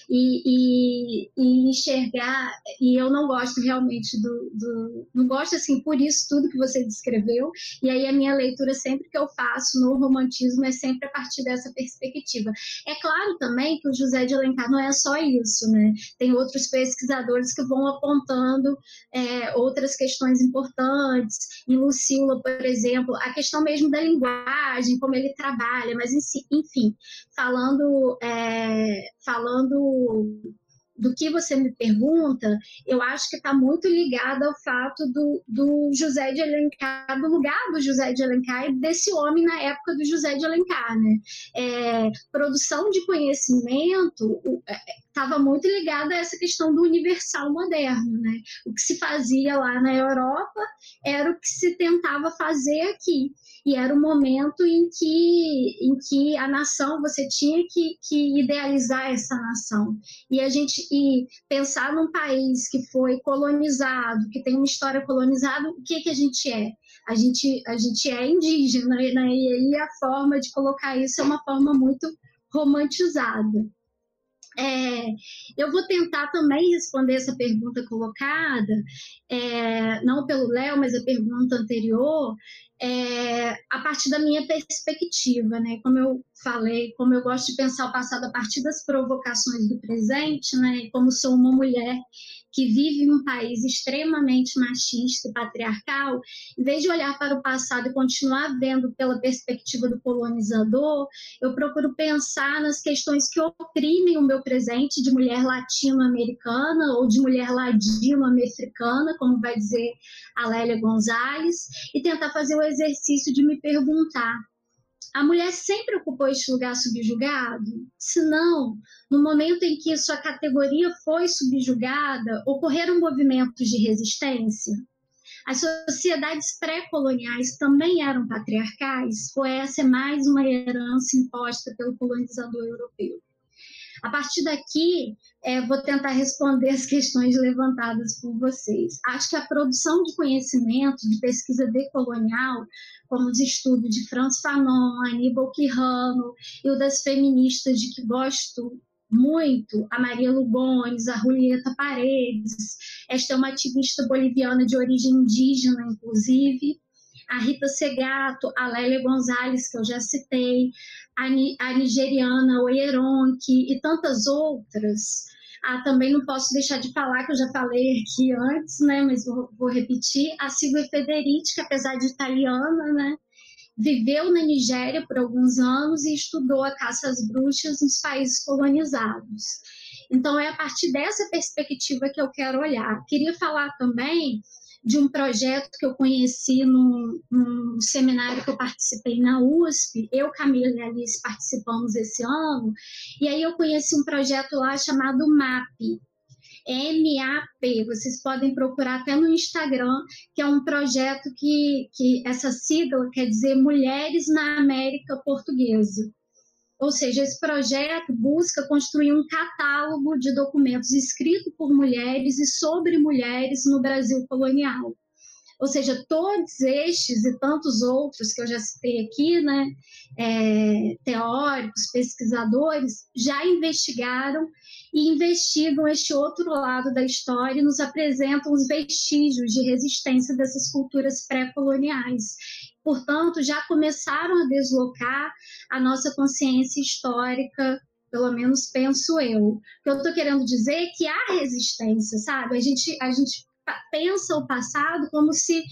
E, e, e, enxergar, e eu não gosto realmente do, do, não gosto assim por isso tudo que você descreveu, e aí a minha leitura sempre que eu faço no romantismo é sempre a partir dessa perspectiva. É claro também que o José de Alencar não é só isso, né? Tem outros pesquisadores que vão apontando é, outras questões importantes, em Lucila, por exemplo, a questão mesmo da linguagem, como ele trabalha, mas enfim, falando, é, falando quando do que você me pergunta, eu acho que está muito ligado ao fato do, do José de Alencar, do lugar do José de Alencar e desse homem na época do José de Alencar. Né? É, produção de conhecimento estava é, muito ligada a essa questão do universal moderno. Né? O que se fazia lá na Europa era o que se tentava fazer aqui e era o momento em que, em que a nação, você tinha que, que idealizar essa nação. E a gente e pensar num país que foi colonizado, que tem uma história colonizada, o que, que a gente é? A gente, a gente é indígena, né? e aí a forma de colocar isso é uma forma muito romantizada. É, eu vou tentar também responder essa pergunta colocada, é, não pelo Léo, mas a pergunta anterior, é, a partir da minha perspectiva, né? Como eu falei, como eu gosto de pensar o passado a partir das provocações do presente, né? Como sou uma mulher que vive em um país extremamente machista e patriarcal, em vez de olhar para o passado e continuar vendo pela perspectiva do colonizador, eu procuro pensar nas questões que oprimem o meu presente de mulher latino-americana ou de mulher ladino-americana, como vai dizer a Lélia Gonzalez, e tentar fazer o exercício de me perguntar a mulher sempre ocupou este lugar subjugado? Se não, no momento em que sua categoria foi subjugada, ocorreram movimentos de resistência? As sociedades pré-coloniais também eram patriarcais, ou essa é mais uma herança imposta pelo colonizador europeu? A partir daqui, é, vou tentar responder as questões levantadas por vocês. Acho que a produção de conhecimento, de pesquisa decolonial, como os estudos de Franz Fanon, Aníbal Quirrano e o das feministas de que gosto muito, a Maria Lugones, a Julieta Paredes, esta é uma ativista boliviana de origem indígena, inclusive, a Rita Segato, a Lélia Gonzalez, que eu já citei, a, a nigeriana Oyeronke e tantas outras. Ah, também não posso deixar de falar, que eu já falei aqui antes, né, mas vou, vou repetir, a Silvia Federici, que apesar de italiana, né, viveu na Nigéria por alguns anos e estudou a caça às bruxas nos países colonizados. Então, é a partir dessa perspectiva que eu quero olhar. Queria falar também de um projeto que eu conheci num, num, seminário que eu participei na USP. Eu, Camila e Alice participamos esse ano. E aí eu conheci um projeto lá chamado MAP. MAP, vocês podem procurar até no Instagram, que é um projeto que, que essa sigla quer dizer Mulheres na América Portuguesa. Ou seja, esse projeto busca construir um catálogo de documentos escritos por mulheres e sobre mulheres no Brasil colonial. Ou seja, todos estes e tantos outros que eu já citei aqui, né, é, teóricos, pesquisadores, já investigaram e investigam este outro lado da história e nos apresentam os vestígios de resistência dessas culturas pré-coloniais portanto, já começaram a deslocar a nossa consciência histórica, pelo menos penso eu. O que eu estou querendo dizer é que há resistência, sabe? A gente, a gente pensa o passado como se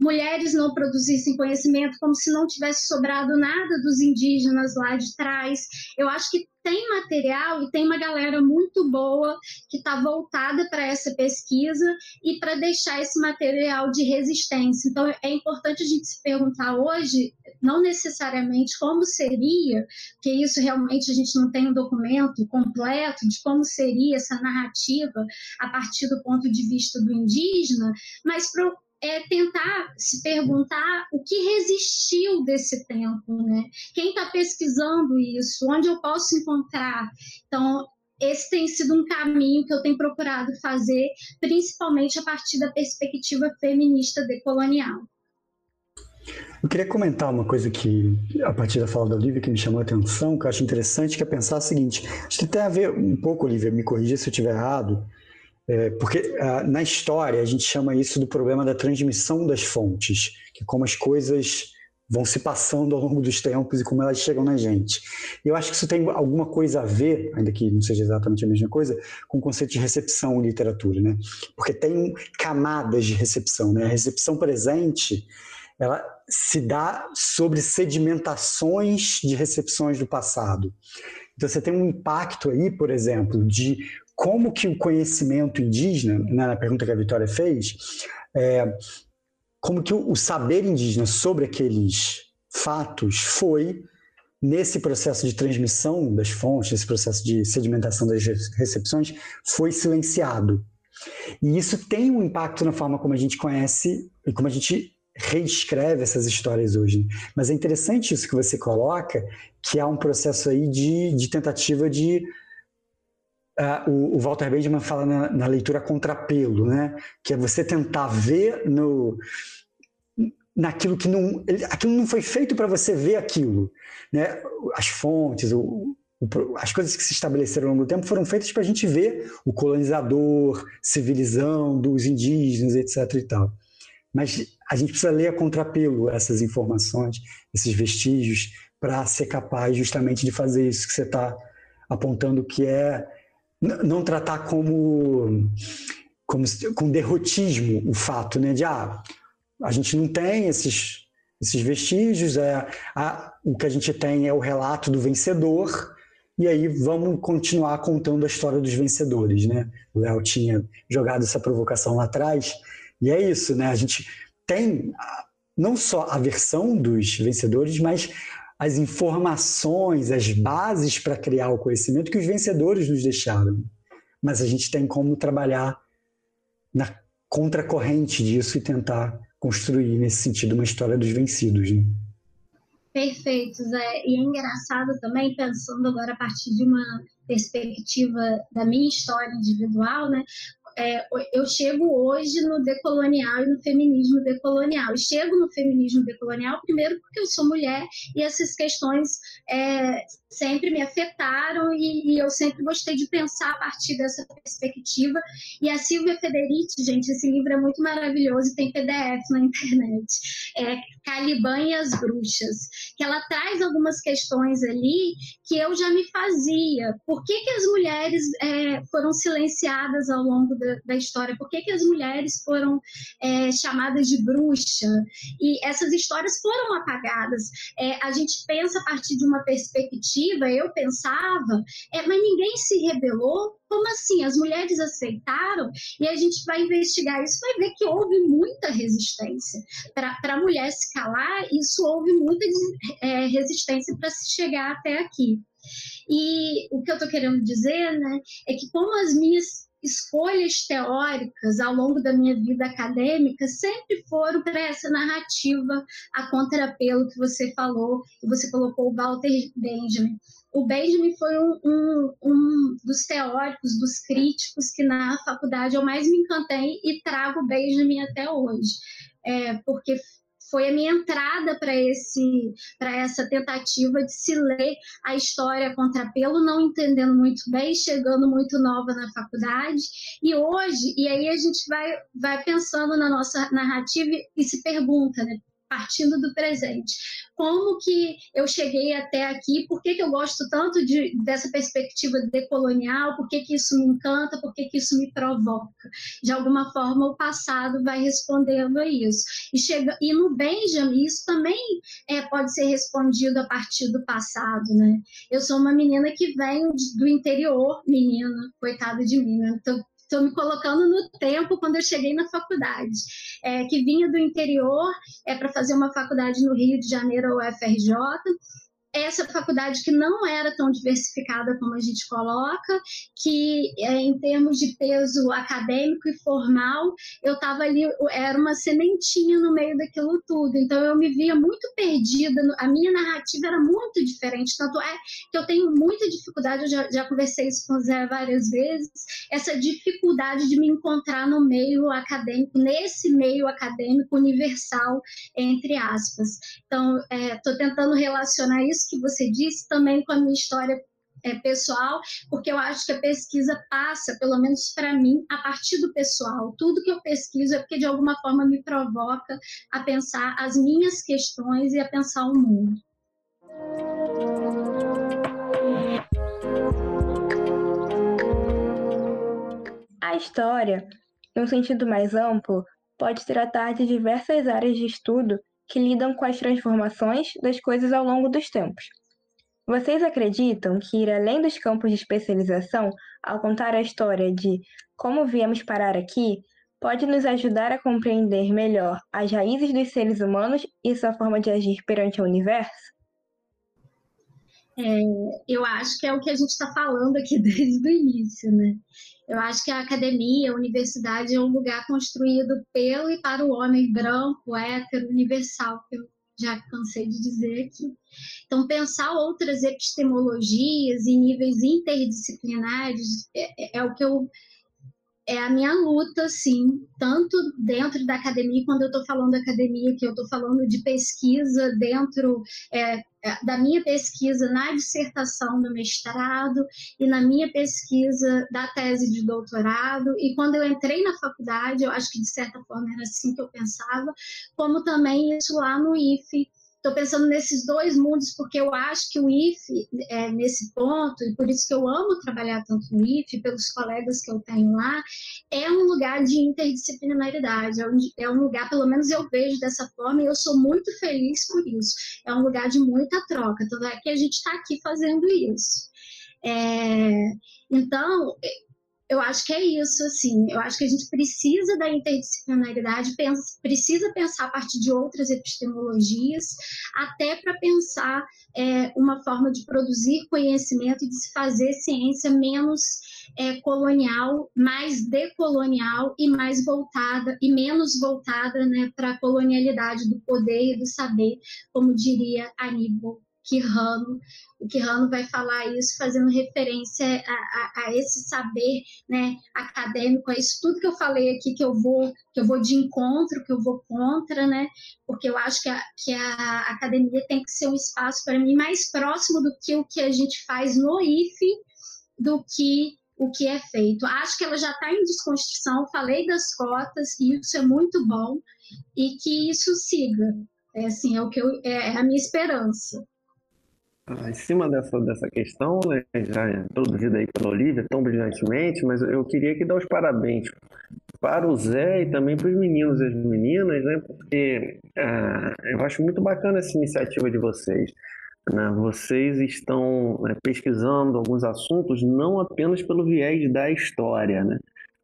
mulheres não produzissem conhecimento, como se não tivesse sobrado nada dos indígenas lá de trás. Eu acho que tem material e tem uma galera muito boa que está voltada para essa pesquisa e para deixar esse material de resistência. Então, é importante a gente se perguntar hoje, não necessariamente como seria, porque isso realmente a gente não tem um documento completo de como seria essa narrativa a partir do ponto de vista do indígena, mas é tentar se perguntar o que resistiu desse tempo, né? Quem está pesquisando isso? Onde eu posso encontrar? Então, esse tem sido um caminho que eu tenho procurado fazer, principalmente a partir da perspectiva feminista decolonial. Eu queria comentar uma coisa que, a partir da fala da Olivia, que me chamou a atenção, que eu acho interessante, que é pensar o seguinte: acho que tem a ver um pouco, Olivia, me corrija se eu estiver errado, é, porque ah, na história a gente chama isso do problema da transmissão das fontes, que é como as coisas vão se passando ao longo dos tempos e como elas chegam na gente. E eu acho que isso tem alguma coisa a ver, ainda que não seja exatamente a mesma coisa, com o conceito de recepção em literatura, né? Porque tem camadas de recepção, né? A recepção presente, ela se dá sobre sedimentações de recepções do passado. Então você tem um impacto aí, por exemplo, de como que o conhecimento indígena, né, na pergunta que a Vitória fez, é, como que o, saber indígena sobre aqueles fatos foi nesse processo de transmissão das fontes, nesse processo de sedimentação das recepções, foi silenciado. E isso tem um impacto na forma como a gente conhece e como a gente reescreve essas histórias hoje. Mas é interessante isso que você coloca, que há um processo aí de, de tentativa de Uh, o, Walter Benjamin fala na, na, leitura contrapelo, né? Que é você tentar ver no naquilo que não aquilo não foi feito para você ver aquilo, né? As fontes, o, o, as coisas que se estabeleceram ao longo do tempo foram feitas para a gente ver o colonizador, civilizando os indígenas, etc. e tal. Mas a gente precisa ler a contrapelo essas informações, esses vestígios, para ser capaz justamente de fazer isso que você está apontando, que é não tratar como, como com derrotismo o fato, né? De ah, a gente não tem esses, esses vestígios, é, a, o que a gente tem é o relato do vencedor, e aí vamos continuar contando a história dos vencedores, né? O Léo tinha jogado essa provocação lá atrás, e é isso, né? A gente tem não só a versão dos vencedores, mas as informações, as bases para criar o conhecimento que os vencedores nos deixaram. Mas a gente tem como trabalhar na contracorrente disso e tentar construir nesse sentido uma história dos vencidos. Né? Perfeito, Zé. E é engraçado também, pensando agora a partir de uma perspectiva da minha história individual, né? É, eu chego hoje no decolonial e no feminismo decolonial. E chego no feminismo decolonial primeiro porque eu sou mulher e essas questões é, sempre me afetaram e, e, eu sempre gostei de pensar a partir dessa perspectiva. E a Silvia Federici, gente, esse livro é muito maravilhoso, tem PDF na internet. É Caliban e as Bruxas, que ela traz algumas questões ali que eu já me fazia. Por que, que as mulheres é, foram silenciadas ao longo da, da, história? Por que, que as mulheres foram é, chamadas de bruxa? E essas histórias foram apagadas. É, a gente pensa a partir de uma perspectiva eu pensava, é, mas ninguém se rebelou. Como assim? As mulheres aceitaram e a gente vai investigar isso, vai ver que houve muita resistência. Para a mulher se calar, isso houve muita é, resistência para se chegar até aqui. E o que eu estou querendo dizer né, é que, como as minhas escolhas teóricas ao longo da minha vida acadêmica sempre foram para essa narrativa a contrapelo que você falou, que você colocou o Walter Benjamin. O Benjamin foi um, um, um, dos teóricos, dos críticos que na faculdade eu mais me encantei e trago o Benjamin até hoje, é, porque foi a minha entrada para esse para essa tentativa de se ler a história contrapelo, não entendendo muito bem, chegando muito nova na faculdade. E hoje, e aí a gente vai vai pensando na nossa narrativa e se pergunta, né? Partindo do presente. Como que eu cheguei até aqui? Por que, que eu gosto tanto de, dessa perspectiva decolonial? Por que, que isso me encanta? Por que, que isso me provoca? De alguma forma, o passado vai respondendo a isso. E, chega, e no Benjamin, isso também é, pode ser respondido a partir do passado, né? Eu sou uma menina que vem do interior, menina, coitada de mim, né? Então, estou me colocando no tempo quando eu cheguei na faculdade, é, que vinha do interior é, para fazer uma faculdade no Rio de Janeiro, UFRJ, essa faculdade que não era tão diversificada como a gente coloca, que é, em termos de peso acadêmico e formal, eu estava ali, era uma sementinha no meio daquilo tudo. Então eu me via muito perdida, a minha narrativa era muito diferente. Tanto é que eu tenho muita dificuldade, eu já, já conversei isso com o Zé várias vezes, essa dificuldade de me encontrar no meio acadêmico, nesse meio acadêmico universal, entre aspas. Então, estou é, tentando relacionar isso que você disse também com a minha história é, pessoal, porque eu acho que a pesquisa passa, pelo menos para mim, a partir do pessoal. Tudo que eu pesquiso é porque de alguma forma me provoca a pensar as minhas questões e a pensar o mundo. A história, num sentido mais amplo, pode tratar de diversas áreas de estudo que lidam com as transformações das coisas ao longo dos tempos. Vocês acreditam que ir além dos campos de especialização ao contar a história de como viemos parar aqui pode nos ajudar a compreender melhor as raízes dos seres humanos e sua forma de agir perante o universo? É, eu acho que é o que a gente está falando aqui desde o início, né? Eu acho que a academia, a universidade é um lugar construído pelo e para o homem branco, hétero, universal, que eu já cansei de dizer aqui. Então, pensar outras epistemologias e níveis interdisciplinares é, é, é o que eu é a minha luta, sim, tanto dentro da academia, quando eu estou falando academia, que eu estou falando de pesquisa dentro é, da minha pesquisa na dissertação do mestrado e na minha pesquisa da tese de doutorado. E quando eu entrei na faculdade, eu acho que de certa forma era assim que eu pensava, como também isso lá no IFE, Estou pensando nesses dois mundos porque eu acho que o IFE, é, nesse ponto, e por isso que eu amo trabalhar tanto no IFE, pelos colegas que eu tenho lá, é um lugar de interdisciplinaridade, é um, é um lugar, pelo menos eu vejo dessa forma, e eu sou muito feliz por isso. É um lugar de muita troca, tanto é que a gente está aqui fazendo isso. É, então, eu acho que é isso, assim. Eu acho que a gente precisa da interdisciplinaridade, pensa, precisa pensar a partir de outras epistemologias, até para pensar é, uma forma de produzir conhecimento e de se fazer ciência menos é, colonial, mais decolonial e mais voltada, e menos voltada né, para a colonialidade do poder e do saber, como diria Aníbal Quirrano. O Quirrano vai falar isso fazendo referência a, a, a, esse saber né, acadêmico, a isso tudo que eu falei aqui, que eu vou que eu vou de encontro, que eu vou contra, né? Porque eu acho que a, que a academia tem que ser um espaço, para mim, mais próximo do que o que a gente faz no IFE, do que o que é feito. Acho que ela já está em desconstrução, falei das cotas, e isso é muito bom, e que isso siga. É, assim, é, o que eu, é, é a minha esperança. Ah, em cima dessa, dessa questão, né, já introduzida aí pela Olivia tão brilhantemente, mas eu queria aqui dar os parabéns para o Zé e também para os meninos e as meninas, né, porque ah, eu acho muito bacana essa iniciativa de vocês. Né? Vocês estão né, pesquisando alguns assuntos não apenas pelo viés da história, né?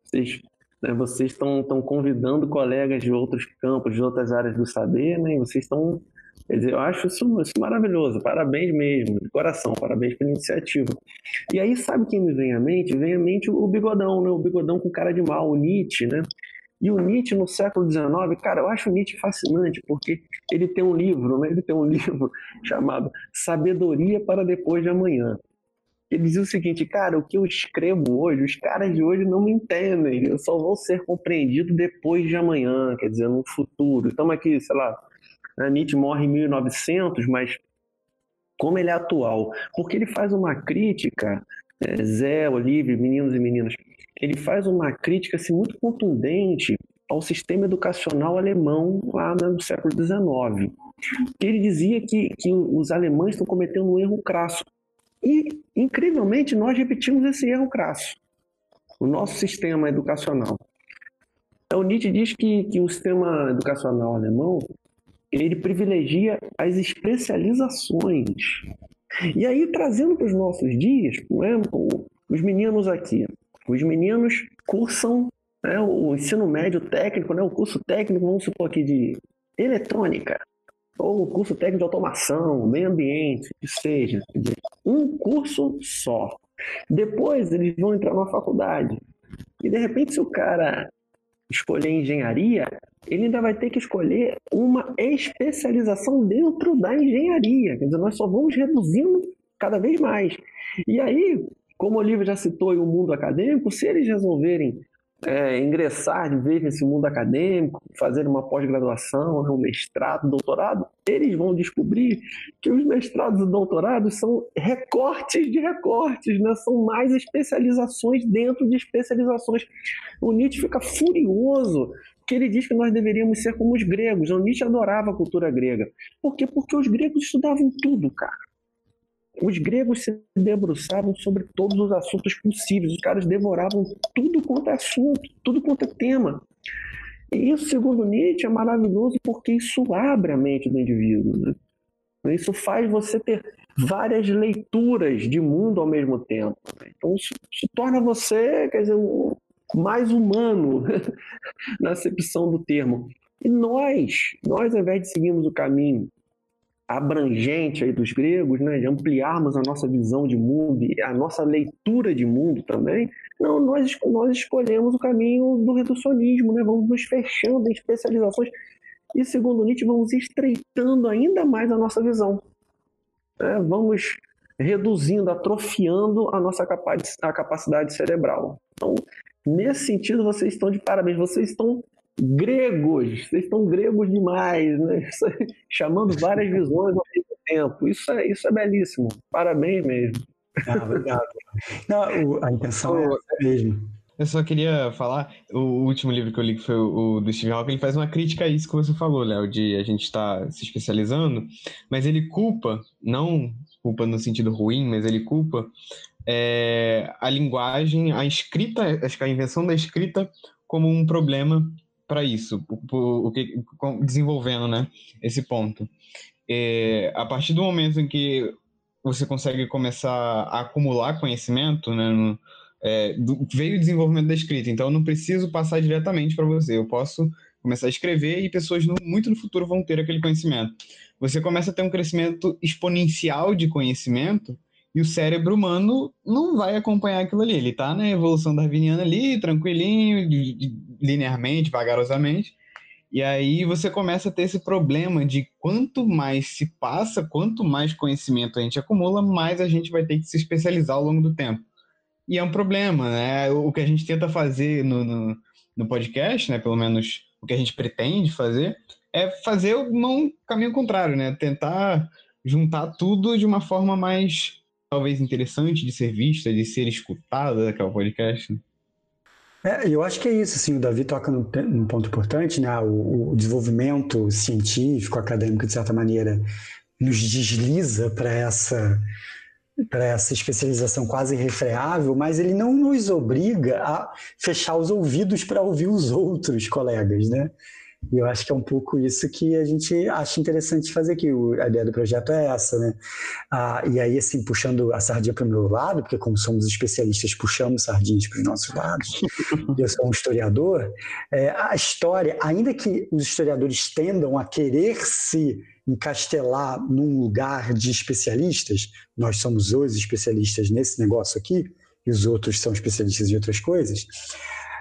Vocês, né, vocês estão, estão convidando colegas de outros campos, de outras áreas do saber, né? E vocês estão Quer dizer, eu acho isso, isso maravilhoso. Parabéns mesmo, de coração, parabéns pela iniciativa. E aí, sabe quem me vem à mente? Vem à mente o Bigodão, né? O Bigodão com cara de mal, o Nietzsche, né? E o Nietzsche no século XIX, cara, eu acho o Nietzsche fascinante, porque ele tem um livro, né? Ele tem um livro chamado Sabedoria para Depois de Amanhã. Ele dizia o seguinte, cara, o que eu escrevo hoje, os caras de hoje não me entendem, eu só vou ser compreendido depois de amanhã, quer dizer, no futuro. Estamos aqui, sei lá, Nietzsche morre em 1900, mas como ele é atual? Porque ele faz uma crítica, é, Zé, Olívio, meninos e meninas, ele faz uma crítica assim, muito contundente ao sistema educacional alemão lá no século XIX. Ele dizia que, que os alemães estão cometendo um erro crasso. E, incrivelmente, nós repetimos esse erro crasso. O nosso sistema educacional. Então, Nietzsche diz que, que o sistema educacional alemão ele privilegia as especializações. E aí, trazendo para os nossos dias, é? os meninos aqui, os meninos cursam né, o ensino médio técnico, né, o curso técnico, vamos supor aqui, de eletrônica. ou curso técnico de automação, meio ambiente, que seja. Um curso só. Depois eles vão entrar numa faculdade. E de repente, se o cara escolher engenharia, ele ainda vai ter que escolher uma especialização dentro da engenharia. Quer dizer, nós só vamos reduzindo cada vez mais. E aí, como o Olivia já citou o mundo acadêmico, se eles resolverem é, ingressar de vez nesse mundo acadêmico, fazer uma pós-graduação, um mestrado, doutorado, eles vão descobrir que os mestrados e doutorados são recortes de recortes, né? são mais especializações dentro de especializações. O Nietzsche fica furioso que ele diz que nós deveríamos ser como os gregos. O Nietzsche adorava a cultura grega. Por quê? Porque os gregos estudavam tudo, cara. Os gregos se debruçavam sobre todos os assuntos possíveis, os caras devoravam tudo quanto é assunto, tudo quanto é tema. E isso, segundo Nietzsche, é maravilhoso porque isso abre a mente do indivíduo. Né? Isso faz você ter várias leituras de mundo ao mesmo tempo. Né? Então, isso, isso torna você, quer dizer, mais humano na acepção do termo. E nós, nós, ao invés de seguirmos o caminho abrangente aí dos gregos, né, de ampliarmos a nossa visão de mundo e a nossa leitura de mundo também, não, nós, nós escolhemos o caminho do reducionismo, né, vamos nos fechando em especializações e, segundo Nietzsche, vamos estreitando ainda mais a nossa visão. Né, vamos reduzindo, atrofiando a nossa a capacidade cerebral. Então, nesse sentido, vocês estão de parabéns, vocês estão gregos, vocês estão gregos demais, né? chamando várias visões ao mesmo tempo. Isso é, isso é belíssimo. Parabéns mesmo. Ah, obrigado. Não, a intenção é essa mesmo. Eu só queria falar, o último livro que eu li, que foi o do Steve Hawking, ele faz uma crítica a isso que você falou, Léo, de a gente estar tá se especializando, mas ele culpa, não culpa no sentido ruim, mas ele culpa é, a linguagem, a escrita, acho que a invenção da escrita como um problema para isso, o, que, desenvolvendo né, esse ponto. É, a partir do momento em que você consegue começar a acumular conhecimento, né, no, é, do, veio o desenvolvimento da escrita, então eu não preciso passar diretamente para você, eu posso começar a escrever e pessoas no, muito no futuro vão ter aquele conhecimento. Você começa a ter um crescimento exponencial de conhecimento e o cérebro humano não vai acompanhar aquilo ali. Ele está na evolução darwiniana ali, tranquilinho, linearmente, vagarosamente. E aí você começa a ter esse problema de quanto mais se passa, quanto mais conhecimento a gente acumula, mais a gente vai ter que se especializar ao longo do tempo. E é um problema, né? O que a gente tenta fazer no, no, no podcast, né? Pelo menos o que a gente pretende fazer, é fazer um caminho contrário, né? Tentar juntar tudo de uma forma mais talvez interessante de ser vista, de ser escutada daquela podcast. É, eu acho que é isso, assim, o Davi toca num, num ponto importante, né, o, o, desenvolvimento científico, acadêmico, de certa maneira, nos desliza para essa para essa especialização quase irrefreável, mas ele não nos obriga a fechar os ouvidos para ouvir os outros colegas, né? E eu acho que é um pouco isso que a gente acha interessante fazer aqui. a ideia do projeto é essa, né? Ah, e aí, assim, puxando a sardinha para o meu lado, porque como somos especialistas, puxamos sardinhas para os nossos lados, eu sou um historiador, é, a história, ainda que os historiadores tendam a querer se encastelar num lugar de especialistas, nós somos os especialistas nesse negócio aqui, e os outros são especialistas em outras coisas,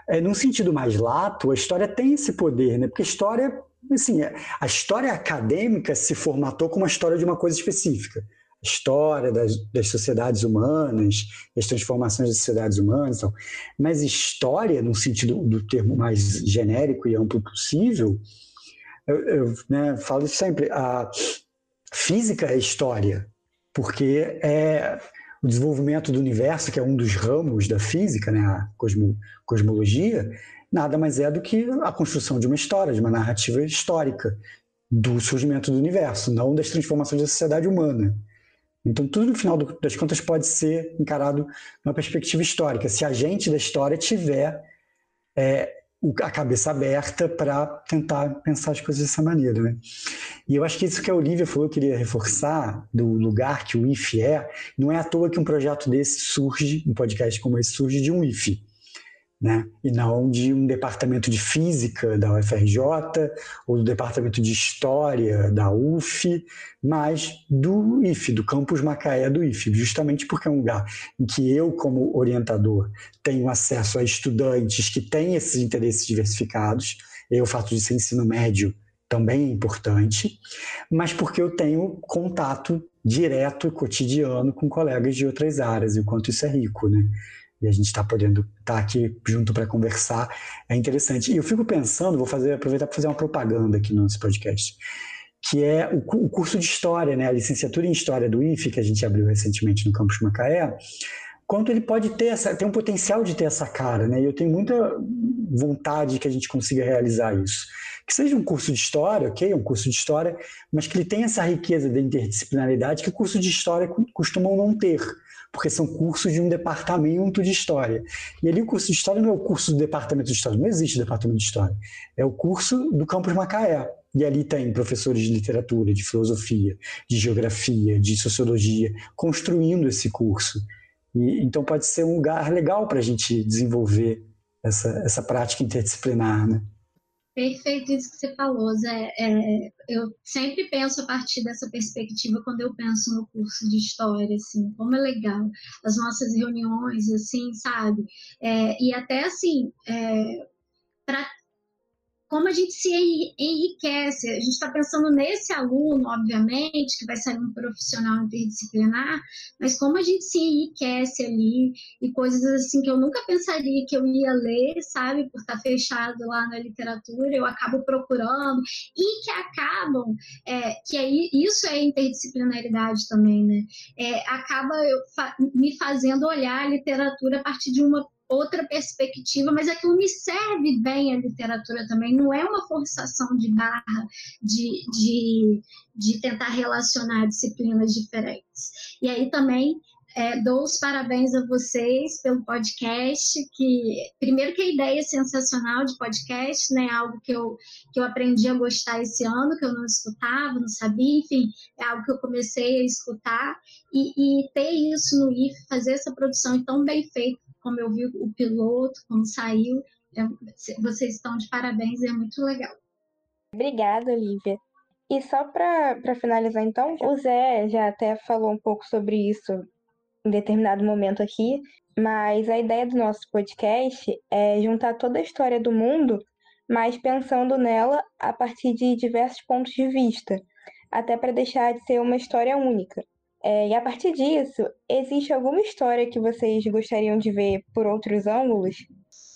é, num sentido mais lato, a história tem esse poder, né? Porque a história, assim, a história acadêmica se formatou como a história de uma coisa específica. A história das, das sociedades humanas, das transformações das sociedades humanas. Então. Mas história, no sentido do termo mais genérico e amplo possível, eu, eu né, falo sempre, a física é história, porque é o desenvolvimento do universo, que é um dos ramos da física, né, a cosmo, cosmologia, nada mais é do que a construção de uma história, de uma narrativa histórica do surgimento do universo, não das transformações da sociedade humana. Então, tudo no final das contas pode ser encarado numa perspectiva histórica, se a gente da história tiver é, a cabeça aberta para tentar pensar as coisas dessa maneira. Né? E eu acho que isso que a Olivia falou, eu queria reforçar, do lugar que o IF é, não é à toa que um projeto desse surge, um podcast como esse surge de um IF. Né? E não de um departamento de física da UFRJ ou do departamento de história da UF, mas do IFE, do campus Macaé do IFE, justamente porque é um lugar em que eu, como orientador, tenho acesso a estudantes que têm esses interesses diversificados, e o fato de ser ensino médio também é importante, mas porque eu tenho contato direto, cotidiano, com colegas de outras áreas, e o quanto isso é rico, né? E a gente está podendo estar tá aqui junto para conversar, é interessante. E eu fico pensando, vou fazer, aproveitar para fazer uma propaganda aqui no nosso podcast, que é o, o, curso de História, né, a licenciatura em História do IFE, que a gente abriu recentemente no Campus Macaé, quanto ele pode ter essa, tem um potencial de ter essa cara, né, e eu tenho muita vontade que a gente consiga realizar isso. Que seja um curso de História, ok, um curso de História, mas que ele tenha essa riqueza da interdisciplinaridade que o curso de História costumam não ter porque são cursos de um departamento de história. E ali o curso de história não é o curso do departamento de história, não existe departamento de história. É o curso do campus Macaé. E ali tem professores de literatura, de filosofia, de geografia, de sociologia, construindo esse curso. E, então pode ser um lugar legal para a gente desenvolver essa, essa prática interdisciplinar, né? Perfeito isso que você falou, Zé. É, eu sempre penso a partir dessa perspectiva quando eu penso no curso de história, assim, como é legal as nossas reuniões, assim, sabe? É, e até assim, é, para como a gente se enriquece. A gente está pensando nesse aluno, obviamente, que vai ser um profissional interdisciplinar, mas como a gente se enriquece ali e coisas assim que eu nunca pensaria que eu ia ler, sabe, por estar tá fechado lá na literatura, eu acabo procurando e que acabam, é, que aí isso é interdisciplinaridade também, né? É, acaba eu, me fazendo olhar a literatura a partir de uma outra perspectiva, mas aquilo me serve bem a literatura também, não é uma forçação de barra de, de, de tentar relacionar disciplinas diferentes. E aí também é, dou os parabéns a vocês pelo podcast, que primeiro que a ideia é sensacional de podcast, né? Algo que eu, que eu aprendi a gostar esse ano, que eu não escutava, não sabia, enfim, é algo que eu comecei a escutar e, e ter isso no IF, fazer essa produção tão bem feita como eu vi o piloto, como saiu. É, vocês estão de parabéns, é muito legal. Obrigada, Olivia. E só para finalizar, então, o Zé já até falou um pouco sobre isso em determinado momento aqui, mas a ideia do nosso podcast é juntar toda a história do mundo, mas pensando nela a partir de diversos pontos de vista, até para deixar de ser uma história única. É, e a partir disso, existe alguma história que vocês gostariam de ver por outros ângulos?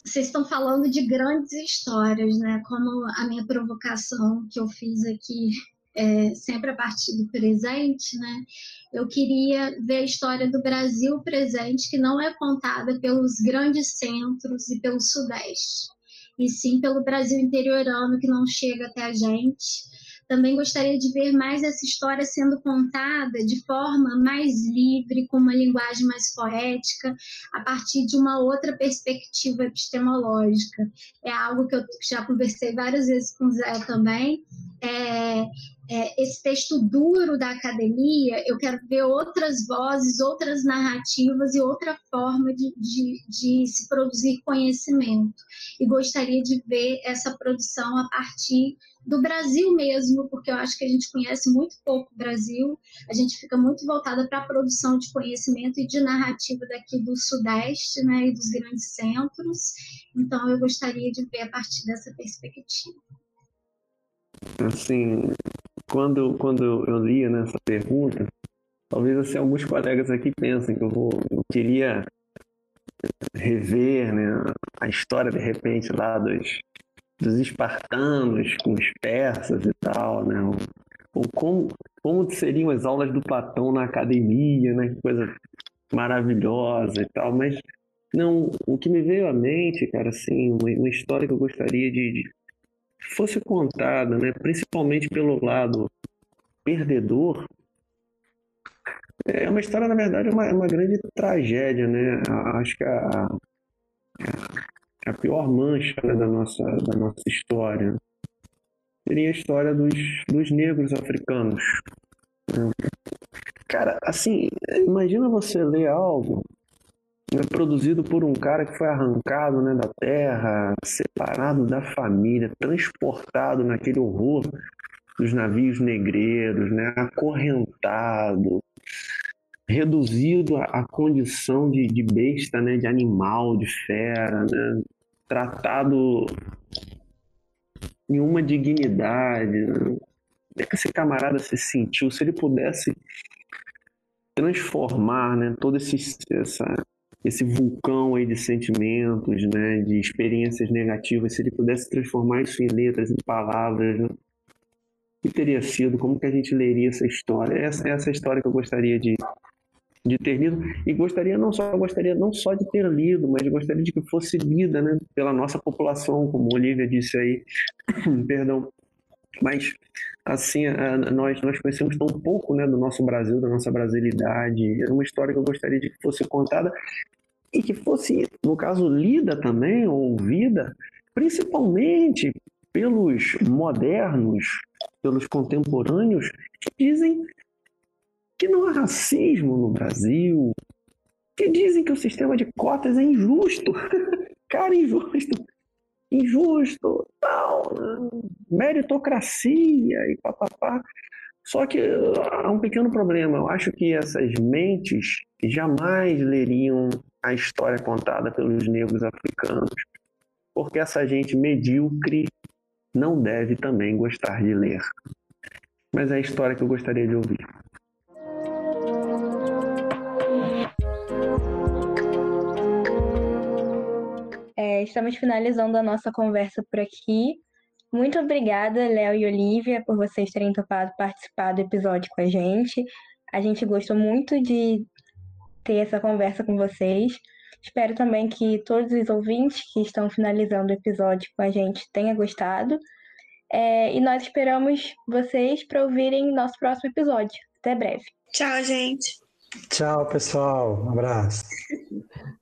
Vocês estão falando de grandes histórias, né? Como a minha provocação que eu fiz aqui é, sempre a partir do presente, né? Eu queria ver a história do Brasil presente que não é contada pelos grandes centros e pelo Sudeste, e sim pelo Brasil interiorano que não chega até a gente também gostaria de ver mais essa história sendo contada de forma mais livre, com uma linguagem mais poética, a partir de uma outra perspectiva epistemológica. É algo que eu já conversei várias vezes com o Zé também. É, é, esse texto duro da academia, eu quero ver outras vozes, outras narrativas e outra forma de, de, de, se produzir conhecimento. E gostaria de ver essa produção a partir do Brasil mesmo, porque eu acho que a gente conhece muito pouco o Brasil, a gente fica muito voltada para a produção de conhecimento e de narrativa daqui do Sudeste né, e dos grandes centros. Então, eu gostaria de ver a partir dessa perspectiva. Assim, quando, quando eu lia nessa pergunta, talvez assim, alguns colegas aqui pensem que eu, vou, eu queria rever né, a história, de repente, lá dos dos espartanos com os persas e tal, né? Ou, ou como, como seriam as aulas do Platão na academia, né? Que coisa maravilhosa e tal, mas não, o que me veio à mente, cara, assim, uma, uma história que eu gostaria de, de fosse contada, né, principalmente pelo lado perdedor, é uma história, na verdade, uma, uma grande tragédia, né? Acho que a, a, pior mancha né, da, nossa, da nossa história seria a história dos, dos negros africanos. Cara, assim, imagina você ler algo produzido por um cara que foi arrancado né, da terra, separado da família, transportado naquele horror dos navios negreiros, né, acorrentado, reduzido à condição de, de besta, né, de animal, de fera, né, tratado em uma dignidade. Né? É que esse camarada se sentiu? Se ele pudesse transformar né, todo esse, essa, esse vulcão aí de sentimentos, né, de experiências negativas, se ele pudesse transformar isso em letras, em palavras, né, o que teria sido? Como que a gente leria essa história? Essa, essa é a história que eu gostaria de, de ter lido e gostaria não só gostaria não só de ter lido, mas gostaria de que fosse lida, né, pela nossa população, como Olivia disse aí, perdão. Mas assim, nós nós conhecemos tão pouco, né, do nosso Brasil, da nossa brasilidade. É uma história que eu gostaria de que fosse contada e que fosse, no caso, lida também, ou ouvida, principalmente pelos modernos, pelos contemporâneos, que dizem que não há racismo no Brasil, que dizem que o sistema de cotas é injusto. Cara, injusto. Injusto, tal, meritocracia e papapá. Só que há um pequeno problema. Eu acho que essas mentes jamais leriam a história contada pelos negros africanos, porque essa gente medíocre não deve também gostar de ler. Mas é a história que eu gostaria de ouvir. Estamos finalizando a nossa conversa por aqui. Muito obrigada, Léo e Olivia, por vocês terem topado participar do episódio com a gente. A gente gostou muito de ter essa conversa com vocês. Espero também que todos os ouvintes que estão finalizando o episódio com a gente tenham gostado. É, e nós esperamos vocês para ouvirem nosso próximo episódio. Até breve. Tchau, gente. Tchau, pessoal. Um abraço.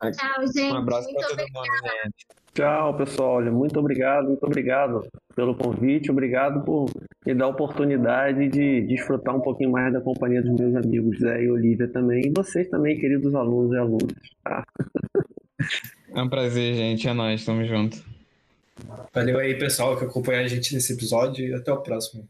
Tchau, gente. Um abraço para todo mundo, gente. Tchau, pessoal. Olha, muito obrigado, muito obrigado pelo convite, obrigado por me dar a oportunidade de desfrutar um pouquinho mais da companhia dos meus amigos Zé e Olivia também, e vocês também, queridos alunos e alunas. Tá? É um prazer, gente. É nóis. Tamo junto. Valeu aí, pessoal, que acompanhou a gente nesse episódio e até o próximo.